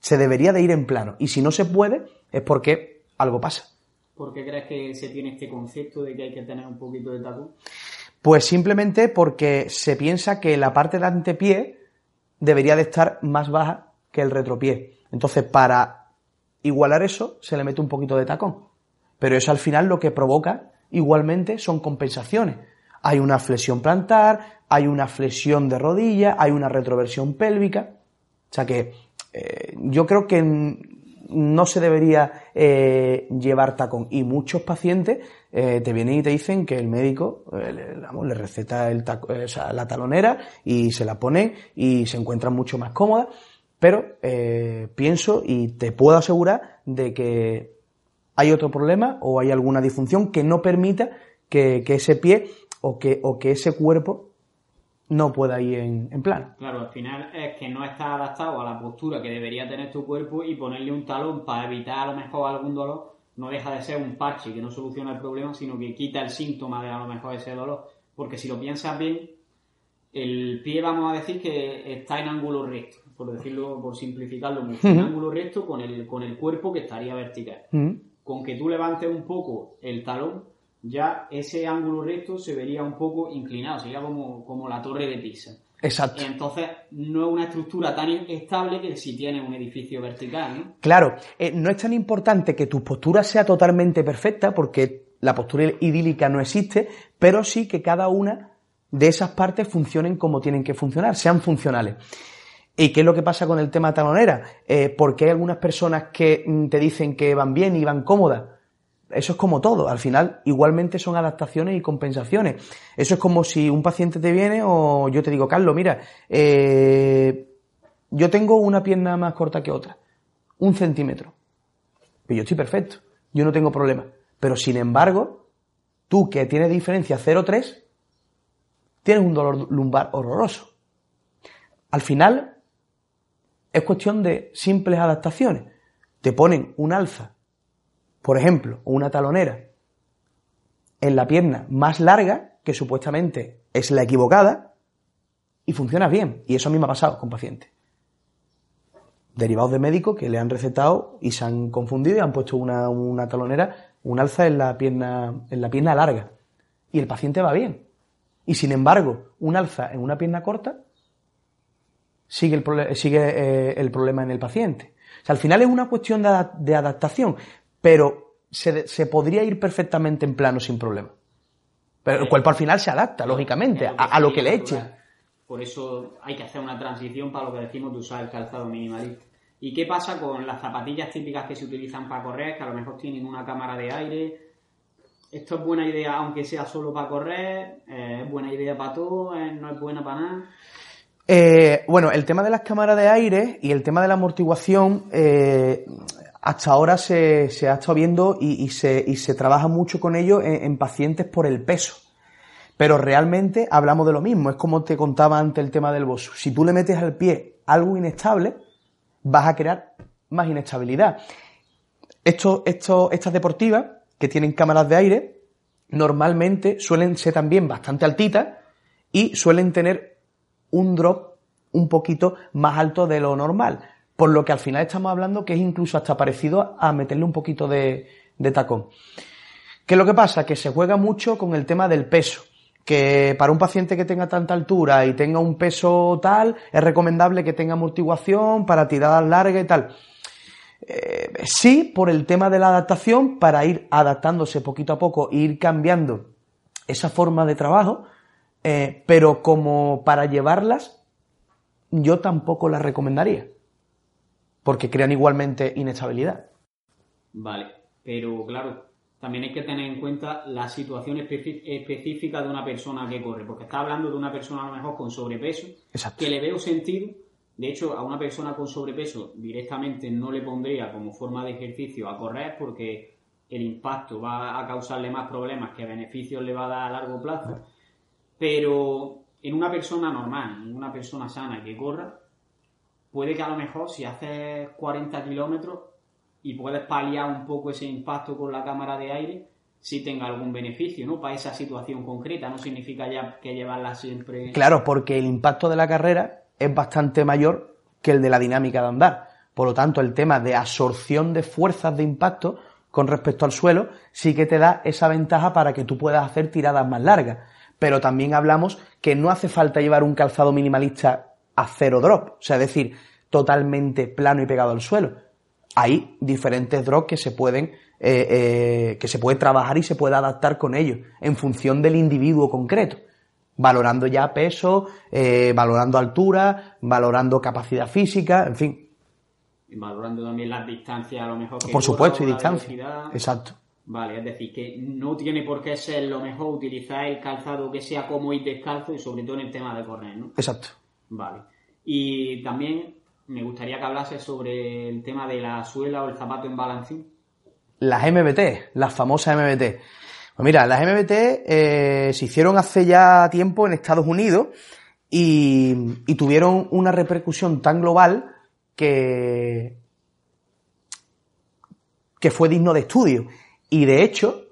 C: Se debería de ir en plano. Y si no se puede, es porque algo pasa.
A: ¿Por qué crees que se tiene este concepto de que hay que tener un poquito de tacón?
C: Pues simplemente porque se piensa que la parte del antepié debería de estar más baja que el retropié. Entonces, para igualar eso, se le mete un poquito de tacón. Pero eso al final lo que provoca igualmente son compensaciones. Hay una flexión plantar, hay una flexión de rodilla, hay una retroversión pélvica. O sea que eh, yo creo que no se debería eh, llevar tacón. Y muchos pacientes eh, te vienen y te dicen que el médico le, receta la talonera y se la pone y se encuentran mucho más cómodas. Pero pienso y te puedo asegurar de que hay otro problema o hay alguna disfunción que no permita que ese pie o que, o que ese cuerpo no pueda ir en, en plano.
A: Claro, al final es que no está adaptado a la postura que debería tener tu cuerpo y ponerle un talón para evitar a lo mejor algún dolor no deja de ser un parche que no soluciona el problema, sino que quita el síntoma de a lo mejor ese dolor. Porque si lo piensas bien, el pie vamos a decir que está en ángulo recto, por decirlo, por simplificarlo mucho, en ángulo recto con el, con el cuerpo que estaría vertical. Con que tú levantes un poco el talón, ya ese ángulo recto se vería un poco inclinado, sería como, como la torre de Pisa.
C: Exacto.
A: Entonces, no es una estructura tan estable que si tiene un edificio vertical, ¿no?
C: Claro, eh, no es tan importante que tu postura sea totalmente perfecta, porque la postura idílica no existe, pero sí que cada una de esas partes funcionen como tienen que funcionar, sean funcionales. ¿Y qué es lo que pasa con el tema talonera? Eh, porque hay algunas personas que mm, te dicen que van bien y van cómodas, eso es como todo. Al final, igualmente son adaptaciones y compensaciones. Eso es como si un paciente te viene o yo te digo, Carlos, mira, eh, yo tengo una pierna más corta que otra. Un centímetro. Pero yo estoy perfecto. Yo no tengo problema. Pero sin embargo, tú que tienes diferencia 0,3, tienes un dolor lumbar horroroso. Al final, es cuestión de simples adaptaciones. Te ponen un alza por ejemplo, una talonera en la pierna más larga, que supuestamente es la equivocada, y funciona bien. Y eso a mí me ha pasado con pacientes. Derivados de médicos que le han recetado y se han confundido y han puesto una, talonera, un alza en la pierna, en la pierna larga. Y el paciente va bien. Y sin embargo, un alza en una pierna corta sigue el, sigue, eh, el problema en el paciente. O sea, al final es una cuestión de adaptación pero se, podría ir perfectamente en plano sin problema. Pero el cuerpo al final se adapta, lógicamente, a, lo que le eche.
A: Por eso hay que hacer una transición para lo que decimos de usar el calzado minimalista. ¿Y qué pasa con las zapatillas típicas que se utilizan para correr, que a lo mejor tienen una cámara de aire? ¿Esto es buena idea aunque sea solo para correr? ¿Es buena idea para todo? ¿No es buena para nada?
C: Eh, bueno, el tema de las cámaras de aire y el tema de la amortiguación, eh, hasta ahora se, ha estado viendo y, se, trabaja mucho con ello en, pacientes por el peso. Pero realmente hablamos de lo mismo, es como te contaba antes el tema del bosu. Si tú le metes al pie algo inestable, vas a crear más inestabilidad. Esto, estas deportivas, que tienen cámaras de aire, normalmente suelen ser también bastante altitas y suelen tener un drop un poquito más alto de lo normal. Por lo que al final estamos hablando que es incluso hasta parecido a meterle un poquito de, tacón. ¿Qué es lo que pasa? Que se juega mucho con el tema del peso. que para un paciente que tenga tanta altura y tenga un peso tal, es recomendable que tenga amortiguación para tiradas largas y tal. Eh, sí, por el tema de la adaptación, para ir adaptándose poquito a poco e ir cambiando esa forma de trabajo, eh, pero como para llevarlas, yo tampoco las recomendaría, porque crean igualmente inestabilidad.
A: Vale, pero claro, también hay que tener en cuenta la situación específica de una persona que corre, porque está hablando de una persona a lo mejor con sobrepeso, que le veo sentido, de hecho a una persona con sobrepeso directamente no le pondría como forma de ejercicio a correr porque el impacto va a causarle más problemas que beneficios le va a dar a largo plazo, pero en una persona normal, en una persona sana que corra, puede que a lo mejor si haces 40 kilómetros y puedes paliar un poco ese impacto con la cámara de aire, si tenga algún beneficio, ¿no? Para esa situación concreta, no significa ya que llevarla siempre.
C: Claro, porque el impacto de la carrera es bastante mayor que el de la dinámica de andar. Por lo tanto, el tema de absorción de fuerzas de impacto con respecto al suelo sí que te da esa ventaja para que tú puedas hacer tiradas más largas. Pero también hablamos que no hace falta llevar un calzado minimalista a cero drop, o sea, es decir, totalmente plano y pegado al suelo. Hay diferentes drops que se pueden eh, eh, que se puede trabajar y se puede adaptar con ellos en función del individuo concreto valorando ya peso eh, valorando altura valorando capacidad física en fin.
A: Y valorando también las distancias a lo mejor
C: por supuesto y distancia. exacto.
A: Vale, es decir, que no tiene por qué ser lo mejor utilizar el calzado que sea como ir descalzo y sobre todo en el tema de correr, ¿no?
C: Exacto.
A: Vale. Y también me gustaría que hablase sobre el tema de la suela o el zapato en balancín.
C: Las MBT, las famosas MBT. Pues mira, las MBT eh, se hicieron hace ya tiempo en Estados Unidos y, tuvieron una repercusión tan global que, que fue digno de estudio. Y de hecho,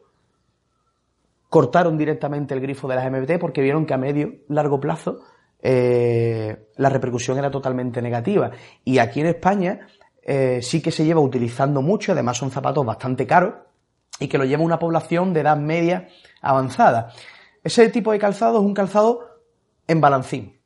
C: cortaron directamente el grifo de las MBT porque vieron que a medio, largo plazo eh, la repercusión era totalmente negativa. Y aquí en España eh, sí que se lleva utilizando mucho, además son zapatos bastante caros y que lo lleva una población de edad media avanzada. Ese tipo de calzado es un calzado en balancín.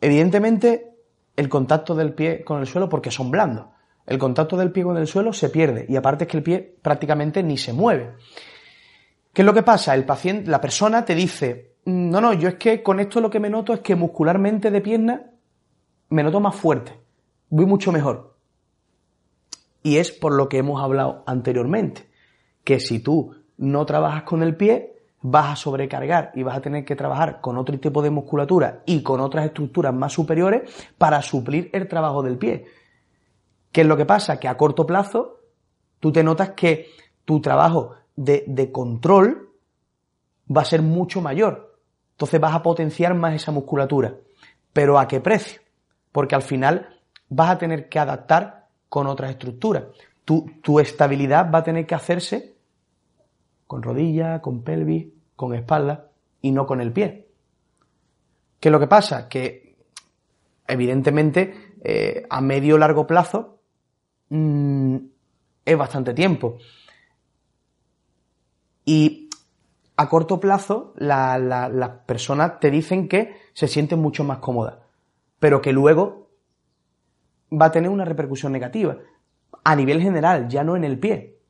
C: Evidentemente, el contacto del pie con el suelo, porque son blandos, el contacto del pie con el suelo se pierde y aparte es que el pie prácticamente ni se mueve. ¿Qué es lo que pasa? El paciente, la persona te dice, no, no, yo es que con esto lo que me noto es que muscularmente de pierna me noto más fuerte, voy mucho mejor. Y es por lo que hemos hablado anteriormente, que si tú no trabajas con el pie, vas a sobrecargar y vas a tener que trabajar con otro tipo de musculatura y con otras estructuras más superiores para suplir el trabajo del pie. ¿Qué es lo que pasa? Que a corto plazo tú te notas que tu trabajo de, de control va a ser mucho mayor entonces vas a potenciar más esa musculatura. ¿Pero a qué precio? Porque al final vas a tener que adaptar con otras estructuras. Tu, estabilidad va a tener que hacerse con rodilla, con pelvis, con espalda y no con el pie. ¿Qué es lo que pasa? Que evidentemente eh, a medio o largo plazo mm, es bastante tiempo. Y a corto plazo las personas te dicen que se sienten mucho más cómodas, pero que luego va a tener una repercusión negativa a nivel general, ya no en el pie.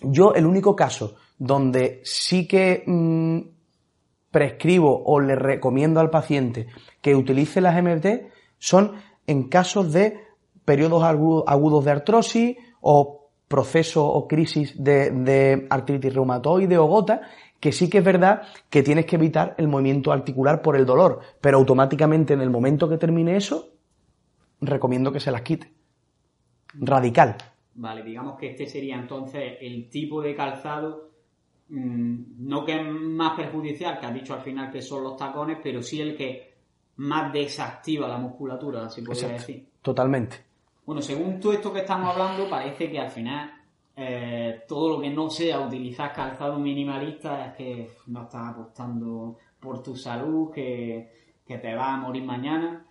C: Yo el único caso donde sí que mm, prescribo o le recomiendo al paciente que utilice las MFT son en casos de periodos agudos de artrosis o proceso o crisis de, de artritis reumatoide o gota que sí que es verdad que tienes que evitar el movimiento articular por el dolor, pero automáticamente en el momento que termine eso, recomiendo que se las quite. Radical.
A: Vale, digamos que este sería entonces el tipo de calzado, mm, no que es más perjudicial, que has dicho al final que son los tacones, pero sí el que más desactiva la musculatura, así podría decir.
C: Totalmente.
A: Bueno, según todo esto que estamos hablando, parece que al final eh, todo lo que no sea utilizar calzado minimalista es que no estás apostando por tu salud, que, te vas a morir mañana.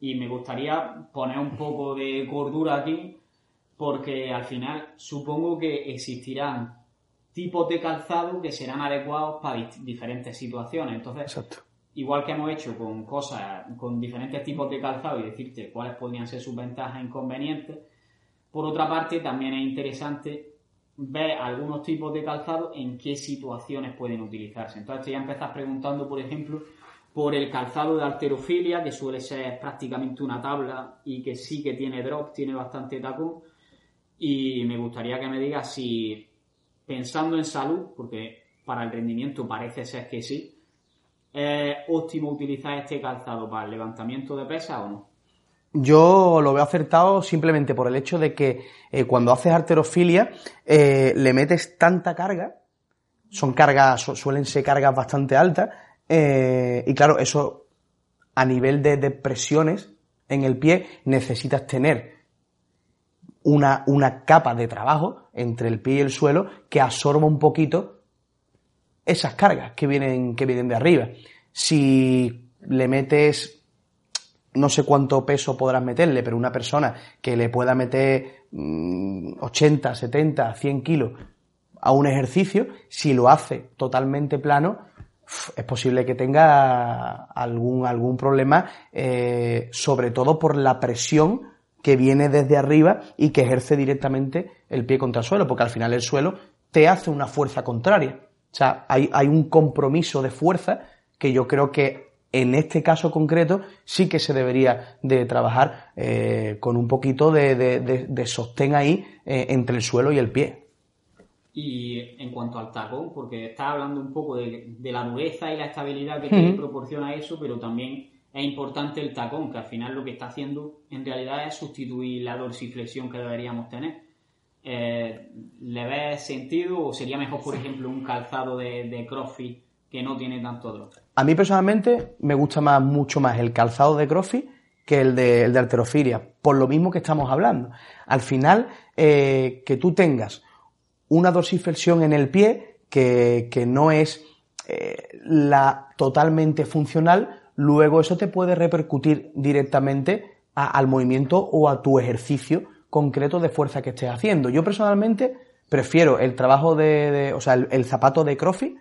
A: Y me gustaría poner un poco de cordura aquí, porque al final supongo que existirán tipos de calzado que serán adecuados para diferentes situaciones. Entonces,
C: Exacto.
A: igual que hemos hecho con cosas, con diferentes tipos de calzado y decirte cuáles podrían ser sus ventajas e inconvenientes, por otra parte también es interesante ver algunos tipos de calzado en qué situaciones pueden utilizarse. Entonces ya empezás preguntando, por ejemplo, por el calzado de alterofilia, que suele ser prácticamente una tabla y que sí que tiene drop, tiene bastante tacón. Y me gustaría que me digas si, pensando en salud, porque para el rendimiento parece ser que sí, ¿es óptimo utilizar este calzado para el levantamiento de pesas o no?
C: Yo lo veo acertado simplemente por el hecho de que eh, cuando haces arterofilia eh, le metes tanta carga, son cargas, su- suelen ser cargas bastante altas, eh, y claro, eso a nivel de, de presiones en el pie necesitas tener una, una capa de trabajo entre el pie y el suelo que absorba un poquito esas cargas que vienen, que vienen de arriba. Si le metes no sé cuánto peso podrás meterle, pero una persona que le pueda meter mm, 80, 70, 100 kilos a un ejercicio, si lo hace totalmente plano, es posible que tenga algún, algún problema, eh, sobre todo por la presión que viene desde arriba y que ejerce directamente el pie contra el suelo, porque al final el suelo te hace una fuerza contraria. O sea, hay, hay un compromiso de fuerza que yo creo que en este caso concreto sí que se debería de trabajar eh, con un poquito de, de- de- de sostén ahí eh, entre el suelo y el pie.
A: Y en cuanto al tacón, porque estás hablando un poco de, la dureza y la estabilidad que te proporciona eso, pero también es importante el tacón, que al final lo que está haciendo en realidad es sustituir la dorsiflexión que deberíamos tener. Eh, ¿Le ves sentido o sería mejor, por ejemplo, un calzado de, de CrossFit que no tiene tanto drop?
C: A mí personalmente me gusta más, mucho más el calzado de CrossFit que el de, el de arterofilia, por lo mismo que estamos hablando. Al final, eh, que tú tengas una dorsiflexión en el pie que, que no es eh, la totalmente funcional, luego eso te puede repercutir directamente al movimiento o a tu ejercicio concreto de fuerza que estés haciendo. Yo personalmente prefiero el trabajo de, o sea, el, el zapato de CrossFit,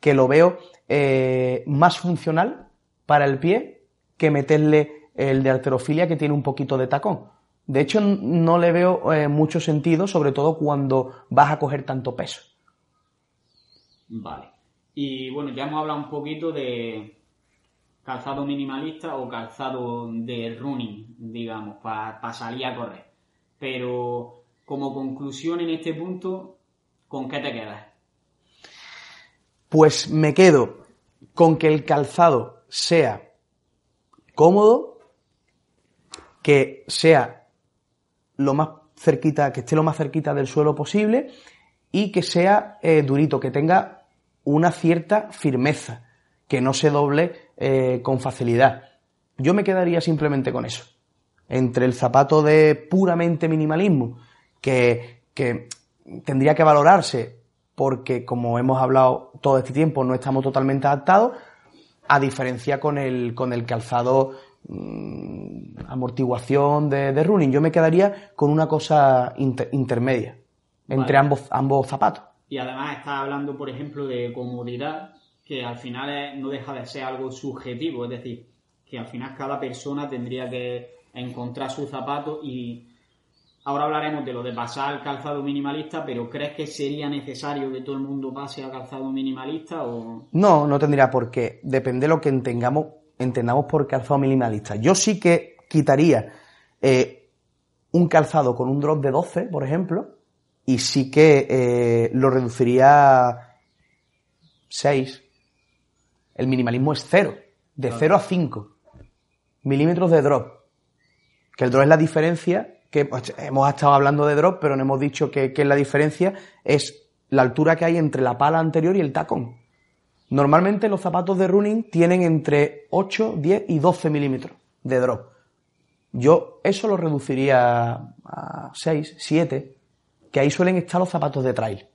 C: que lo veo eh, más funcional para el pie que meterle el de arterofilia que tiene un poquito de tacón. De hecho, no le veo eh, mucho sentido, sobre todo cuando vas a coger tanto peso.
A: Vale. Y bueno, ya hemos hablado un poquito de calzado minimalista o calzado de running, digamos, para salir a correr. Pero como conclusión en este punto, ¿con qué te quedas?
C: Pues me quedo con que el calzado sea cómodo, que sea lo más cerquita, que esté lo más cerquita del suelo posible y que sea eh, durito, que tenga una cierta firmeza, que no se doble eh, con facilidad. Yo me quedaría simplemente con eso. Entre el zapato de puramente minimalismo, que, que tendría que valorarse porque, como hemos hablado todo este tiempo, no estamos totalmente adaptados, a diferencia con el, con el calzado mm, amortiguación de, de running. Yo me quedaría con una cosa inter- intermedia entre ambos, ambos zapatos.
A: Y además estás hablando, por ejemplo, de comodidad, que al final no deja de ser algo subjetivo, es decir, que al final cada persona tendría que encontrar su zapato y ahora hablaremos de lo de pasar al calzado minimalista, pero ¿crees que sería necesario que todo el mundo pase al calzado minimalista o
C: No, no tendría por qué. Depende de lo que entendamos, entendamos por calzado minimalista. Yo sí que quitaría eh, un calzado con un drop de 12, por ejemplo, y sí que eh, lo reduciría a 6. El minimalismo es 0, de 0 a 5 milímetros de drop. Que el drop es la diferencia, que pues, hemos estado hablando de drop, pero no hemos dicho que, que la diferencia es la altura que hay entre la pala anterior y el tacón. Normalmente los zapatos de running tienen entre 8, 10 y 12 milímetros de drop. Yo eso lo reduciría a 6, 7, que ahí suelen estar los zapatos de trail.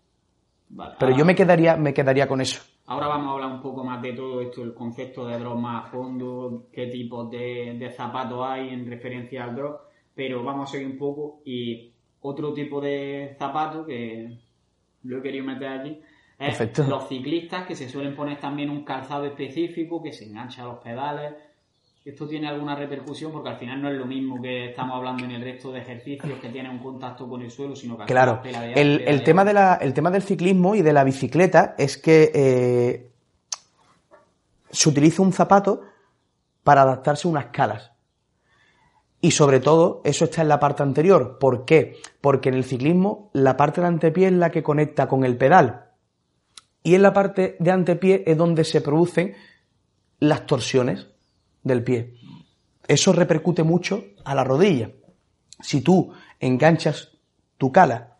A: Vale,
C: Pero
A: ahora-
C: yo me quedaría, me quedaría con eso.
A: Ahora vamos a hablar un poco más de todo esto, el concepto de drop más a fondo, qué tipos de, de zapatos hay en referencia al drop, pero vamos a seguir un poco y otro tipo de zapato que lo he querido meter aquí. Es
C: Perfecto.
A: los ciclistas que se suelen poner también un calzado específico que se engancha a los pedales. ¿Esto tiene alguna repercusión? Porque al final no es lo mismo que estamos hablando en el resto de ejercicios que tienen un contacto con el suelo, sino que
C: Claro,
A: final pedalear-
C: el, tema de la- el tema del ciclismo y de la bicicleta es que eh, se utiliza un zapato para adaptarse a unas calas. Y sobre todo, eso está en la parte anterior. ¿Por qué? Porque en el ciclismo la parte de antepié es la que conecta con el pedal. Y en la parte de antepié es donde se producen las torsiones del pie. Eso repercute mucho a la rodilla. Si tú enganchas tu cala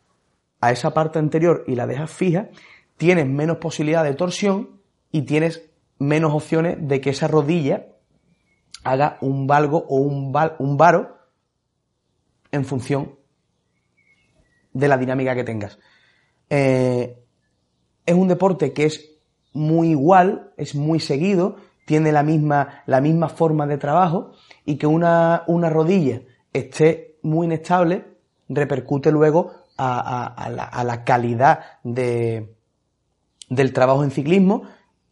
C: a esa parte anterior y la dejas fija, tienes menos posibilidad de torsión y tienes menos opciones de que esa rodilla haga un valgo o un, un varo en función de la dinámica que tengas. Eh, es un deporte que es muy igual, es muy seguido, tiene la misma, la misma forma de trabajo y que una, una rodilla esté muy inestable repercute luego a, a- a la, a la calidad de, del trabajo en ciclismo,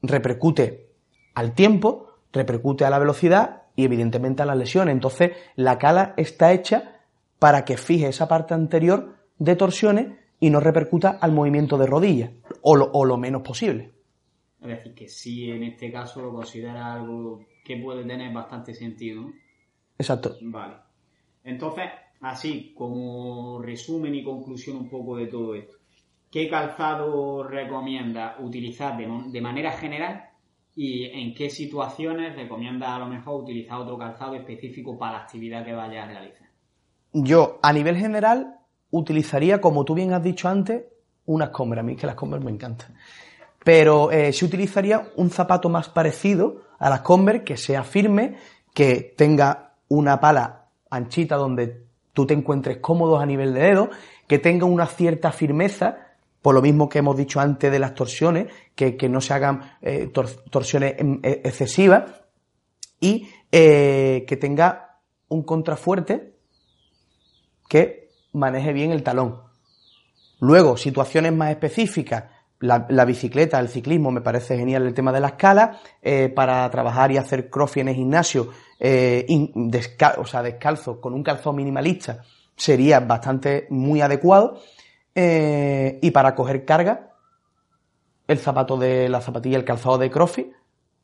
C: repercute al tiempo, repercute a la velocidad y evidentemente a las lesiones. Entonces la cala está hecha para que fije esa parte anterior de torsiones y no repercuta al movimiento de rodilla, o lo, o lo menos posible.
A: Es decir, que sí, en este caso lo considera algo que puede tener bastante sentido.
C: Exacto.
A: Vale. Entonces, así como resumen y conclusión un poco de todo esto, ¿qué calzado recomienda utilizar de manera general y en qué situaciones recomienda a lo mejor utilizar otro calzado específico para la actividad que vaya a realizar?
C: Yo, a nivel general, utilizaría, como tú bien has dicho antes, unas Converse. A mí es que las Converse me encantan. Pero eh, sí utilizaría un zapato más parecido a las Converse, que sea firme, que tenga una pala anchita donde tú te encuentres cómodos a nivel de dedo, que tenga una cierta firmeza, por lo mismo que hemos dicho antes de las torsiones, que, que no se hagan eh, tor- torsiones em, eh, excesivas, y eh, que tenga un contrafuerte que maneje bien el talón. Luego, situaciones más específicas, la, bicicleta, el ciclismo, me parece genial el tema de la escala, para trabajar y hacer crossfit en el gimnasio, eh, in- desca- o sea, descalzo, con un calzado minimalista, sería bastante muy adecuado. Eh, y para coger carga, el zapato de la zapatilla, el calzado de crossfit,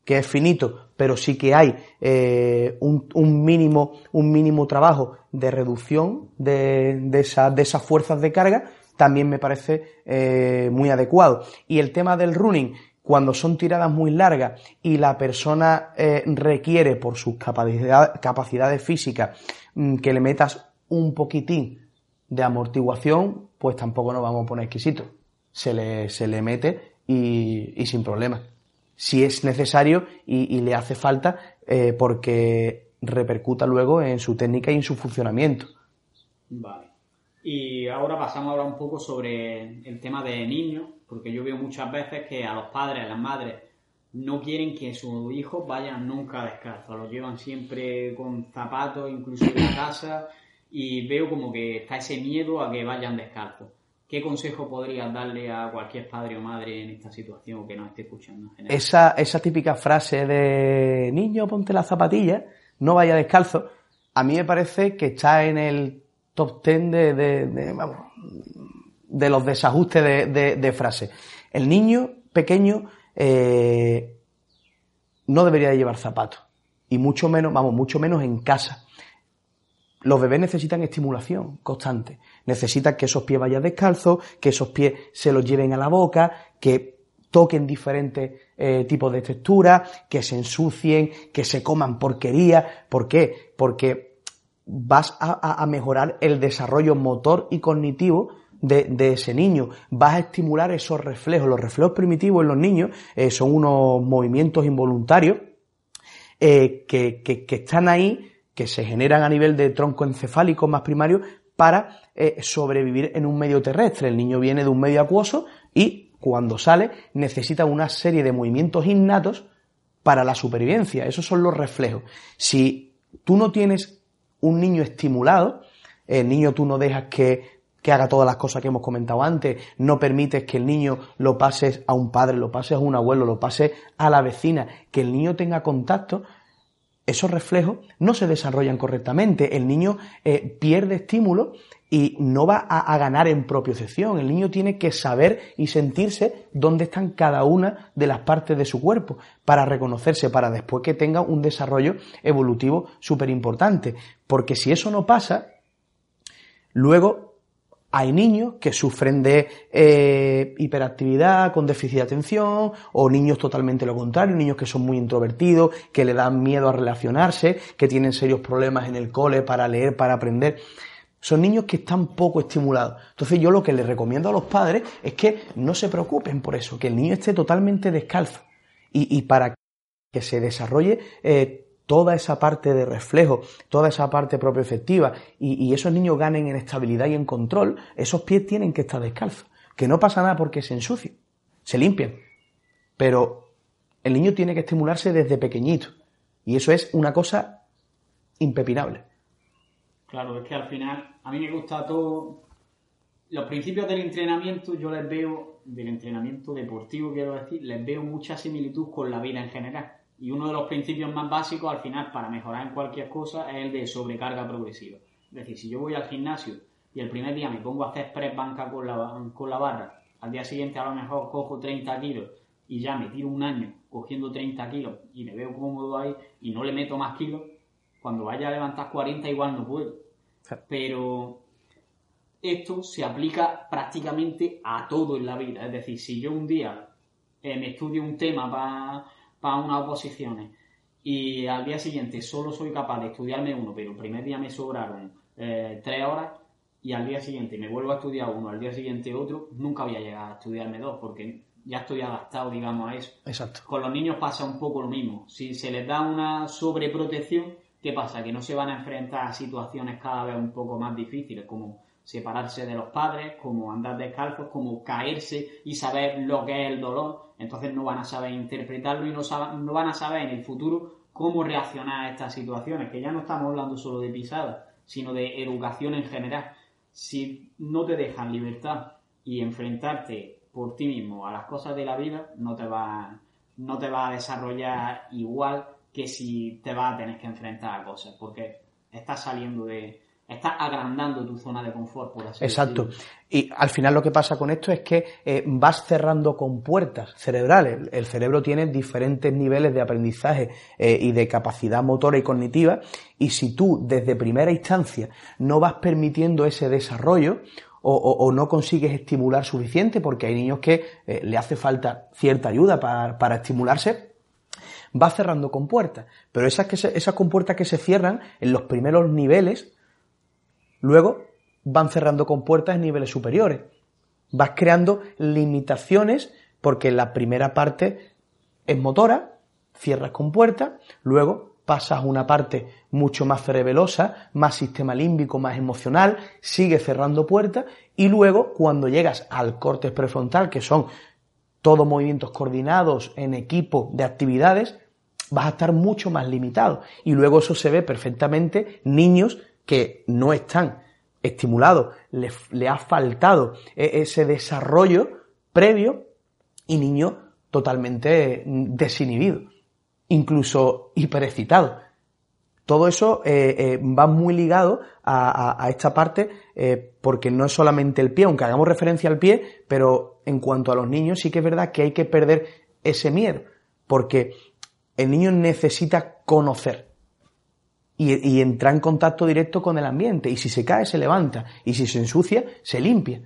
C: que es finito, pero sí que hay eh, un, un mínimo, un mínimo trabajo de reducción de, de, esa- de esas fuerzas de carga, también me parece eh, muy adecuado. Y el tema del running, cuando son tiradas muy largas y la persona eh, requiere por sus capacidad- capacidades físicas mm, que le metas un poquitín de amortiguación, pues tampoco nos vamos a poner exquisitos. Se le, se le mete y, y sin problema. Si es necesario y, y le hace falta, eh, porque repercuta luego en su técnica y en su funcionamiento.
A: Vale. Y ahora pasamos a hablar un poco sobre el tema de niños, porque yo veo muchas veces que a los padres, a las madres, no quieren que sus hijos vayan nunca descalzos, los llevan siempre con zapatos, incluso en la casa, y veo como que está ese miedo a que vayan descalzos. ¿Qué consejo podrías darle a cualquier padre o madre en esta situación que nos esté escuchando en?
C: Esa, esa típica frase de niño, ponte las zapatillas, no vaya descalzo, a mí me parece que está en el top ten de, de, de, vamos, de los desajustes de, de, frases. El niño pequeño eh, no debería de llevar zapatos. Y mucho menos, vamos, mucho menos en casa. Los bebés necesitan estimulación constante. Necesitan que esos pies vayan descalzos, que esos pies se los lleven a la boca, que toquen diferentes eh, tipos de texturas, que se ensucien, que se coman porquería. ¿Por qué? Porque vas a, mejorar el desarrollo motor y cognitivo de, ese niño. Vas a estimular esos reflejos. Los reflejos primitivos en los niños eh, son unos movimientos involuntarios eh, que están ahí, que se generan a nivel de tronco encefálico más primario para eh, sobrevivir en un medio terrestre. El niño viene de un medio acuoso y cuando sale necesita una serie de movimientos innatos para la supervivencia. Esos son los reflejos. Si tú no tienes un niño estimulado, el niño tú no dejas que, que haga todas las cosas que hemos comentado antes, no permites que el niño lo pases a un padre, lo pases a un abuelo, lo pases a la vecina, que el niño tenga contacto, esos reflejos no se desarrollan correctamente. El niño eh, pierde estímulo y no va a, ganar en propiocepción. El niño tiene que saber y sentirse dónde están cada una de las partes de su cuerpo para reconocerse, para después que tenga un desarrollo evolutivo súper importante. Porque si eso no pasa, luego hay niños que sufren de eh, hiperactividad con déficit de atención o niños totalmente lo contrario, niños que son muy introvertidos, que le dan miedo a relacionarse, que tienen serios problemas en el cole para leer, para aprender. Son niños que están poco estimulados. Entonces yo lo que les recomiendo a los padres es que no se preocupen por eso, que el niño esté totalmente descalzo. Y, para que se desarrolle eh, toda esa parte de reflejo, toda esa parte propioefectiva y, y esos niños ganen en estabilidad y en control, esos pies tienen que estar descalzos. Que no pasa nada porque se ensucien, se limpian. Pero el niño tiene que estimularse desde pequeñito. Y eso es una cosa impepinable.
A: Claro, es que al final a mí me gusta todo. Los principios del entrenamiento, yo les veo, del entrenamiento deportivo, quiero decir, les veo mucha similitud con la vida en general. Y uno de los principios más básicos, al final, para mejorar en cualquier cosa, es el de sobrecarga progresiva. Es decir, si yo voy al gimnasio y el primer día me pongo a hacer press banca con la, con la barra, al día siguiente a lo mejor cojo 30 kilos y ya me tiro un año cogiendo 30 kilos y me veo cómodo ahí y no le meto más kilos, cuando vaya a levantar 40 igual no puedo. Pero esto se aplica prácticamente a todo en la vida. Es decir, si yo un día eh, me estudio un tema para unas oposiciones y al día siguiente solo soy capaz de estudiarme uno, pero el primer día me sobraron eh, tres horas y al día siguiente me vuelvo a estudiar uno, al día siguiente otro, nunca voy a llegar a estudiarme dos porque ya estoy adaptado, digamos, a eso.
C: Exacto.
A: Con los niños pasa un poco lo mismo. Si se les da una sobreprotección, ¿qué pasa? Que no se van a enfrentar a situaciones cada vez un poco más difíciles, como separarse de los padres, como andar descalzos, como caerse y saber lo que es el dolor. Entonces no van a saber interpretarlo y no, no van a saber en el futuro cómo reaccionar a estas situaciones, que ya no estamos hablando solo de pisadas, sino de educación en general. Si no te dejan libertad y enfrentarte por ti mismo a las cosas de la vida, no te va, no te va a desarrollar igual que si te vas a tener que enfrentar a cosas, porque estás saliendo de, estás agrandando tu zona de confort, por así
C: Exacto. Y al final lo que pasa con esto es que eh, vas cerrando con puertas cerebrales. El cerebro tiene diferentes niveles de aprendizaje eh, y de capacidad motora y cognitiva. Y si tú desde primera instancia no vas permitiendo ese desarrollo, o, no consigues estimular suficiente, porque hay niños que eh, le hace falta cierta ayuda para, estimularse, va cerrando compuertas. Pero esas, que esas compuertas que se cierran en los primeros niveles, luego van cerrando compuertas en niveles superiores. Vas creando limitaciones porque la primera parte es motora, cierras compuertas, luego pasas a una parte mucho más cerebelosa, más sistema límbico, más emocional, sigue cerrando puertas y luego cuando llegas al corte prefrontal, que son todos movimientos coordinados en equipo de actividades, vas a estar mucho más limitado. Y luego eso se ve perfectamente niños que no están estimulados, le, ha faltado e, ese desarrollo previo y niños totalmente desinhibidos incluso hiperexcitado. Todo eso eh, eh, va muy ligado a, esta parte eh, porque no es solamente el pie, aunque hagamos referencia al pie, pero en cuanto a los niños sí que es verdad que hay que perder ese miedo, porque el niño necesita conocer y, y entrar en contacto directo con el ambiente y si se cae se levanta y si se ensucia se limpia.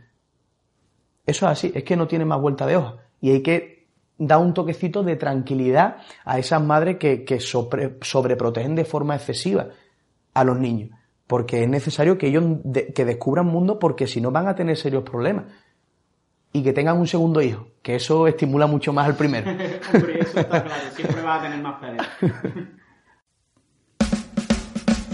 C: Eso es así, es que no tiene más vuelta de hoja y hay que da un toquecito de tranquilidad a esas madres que, sobreprotegen de forma excesiva a los niños. Porque es necesario que ellos que descubran mundo porque si no van a tener serios problemas. Y que tengan un segundo hijo, que eso estimula mucho más al primero.
A: Hombre, eso está claro, siempre va a tener más peleas.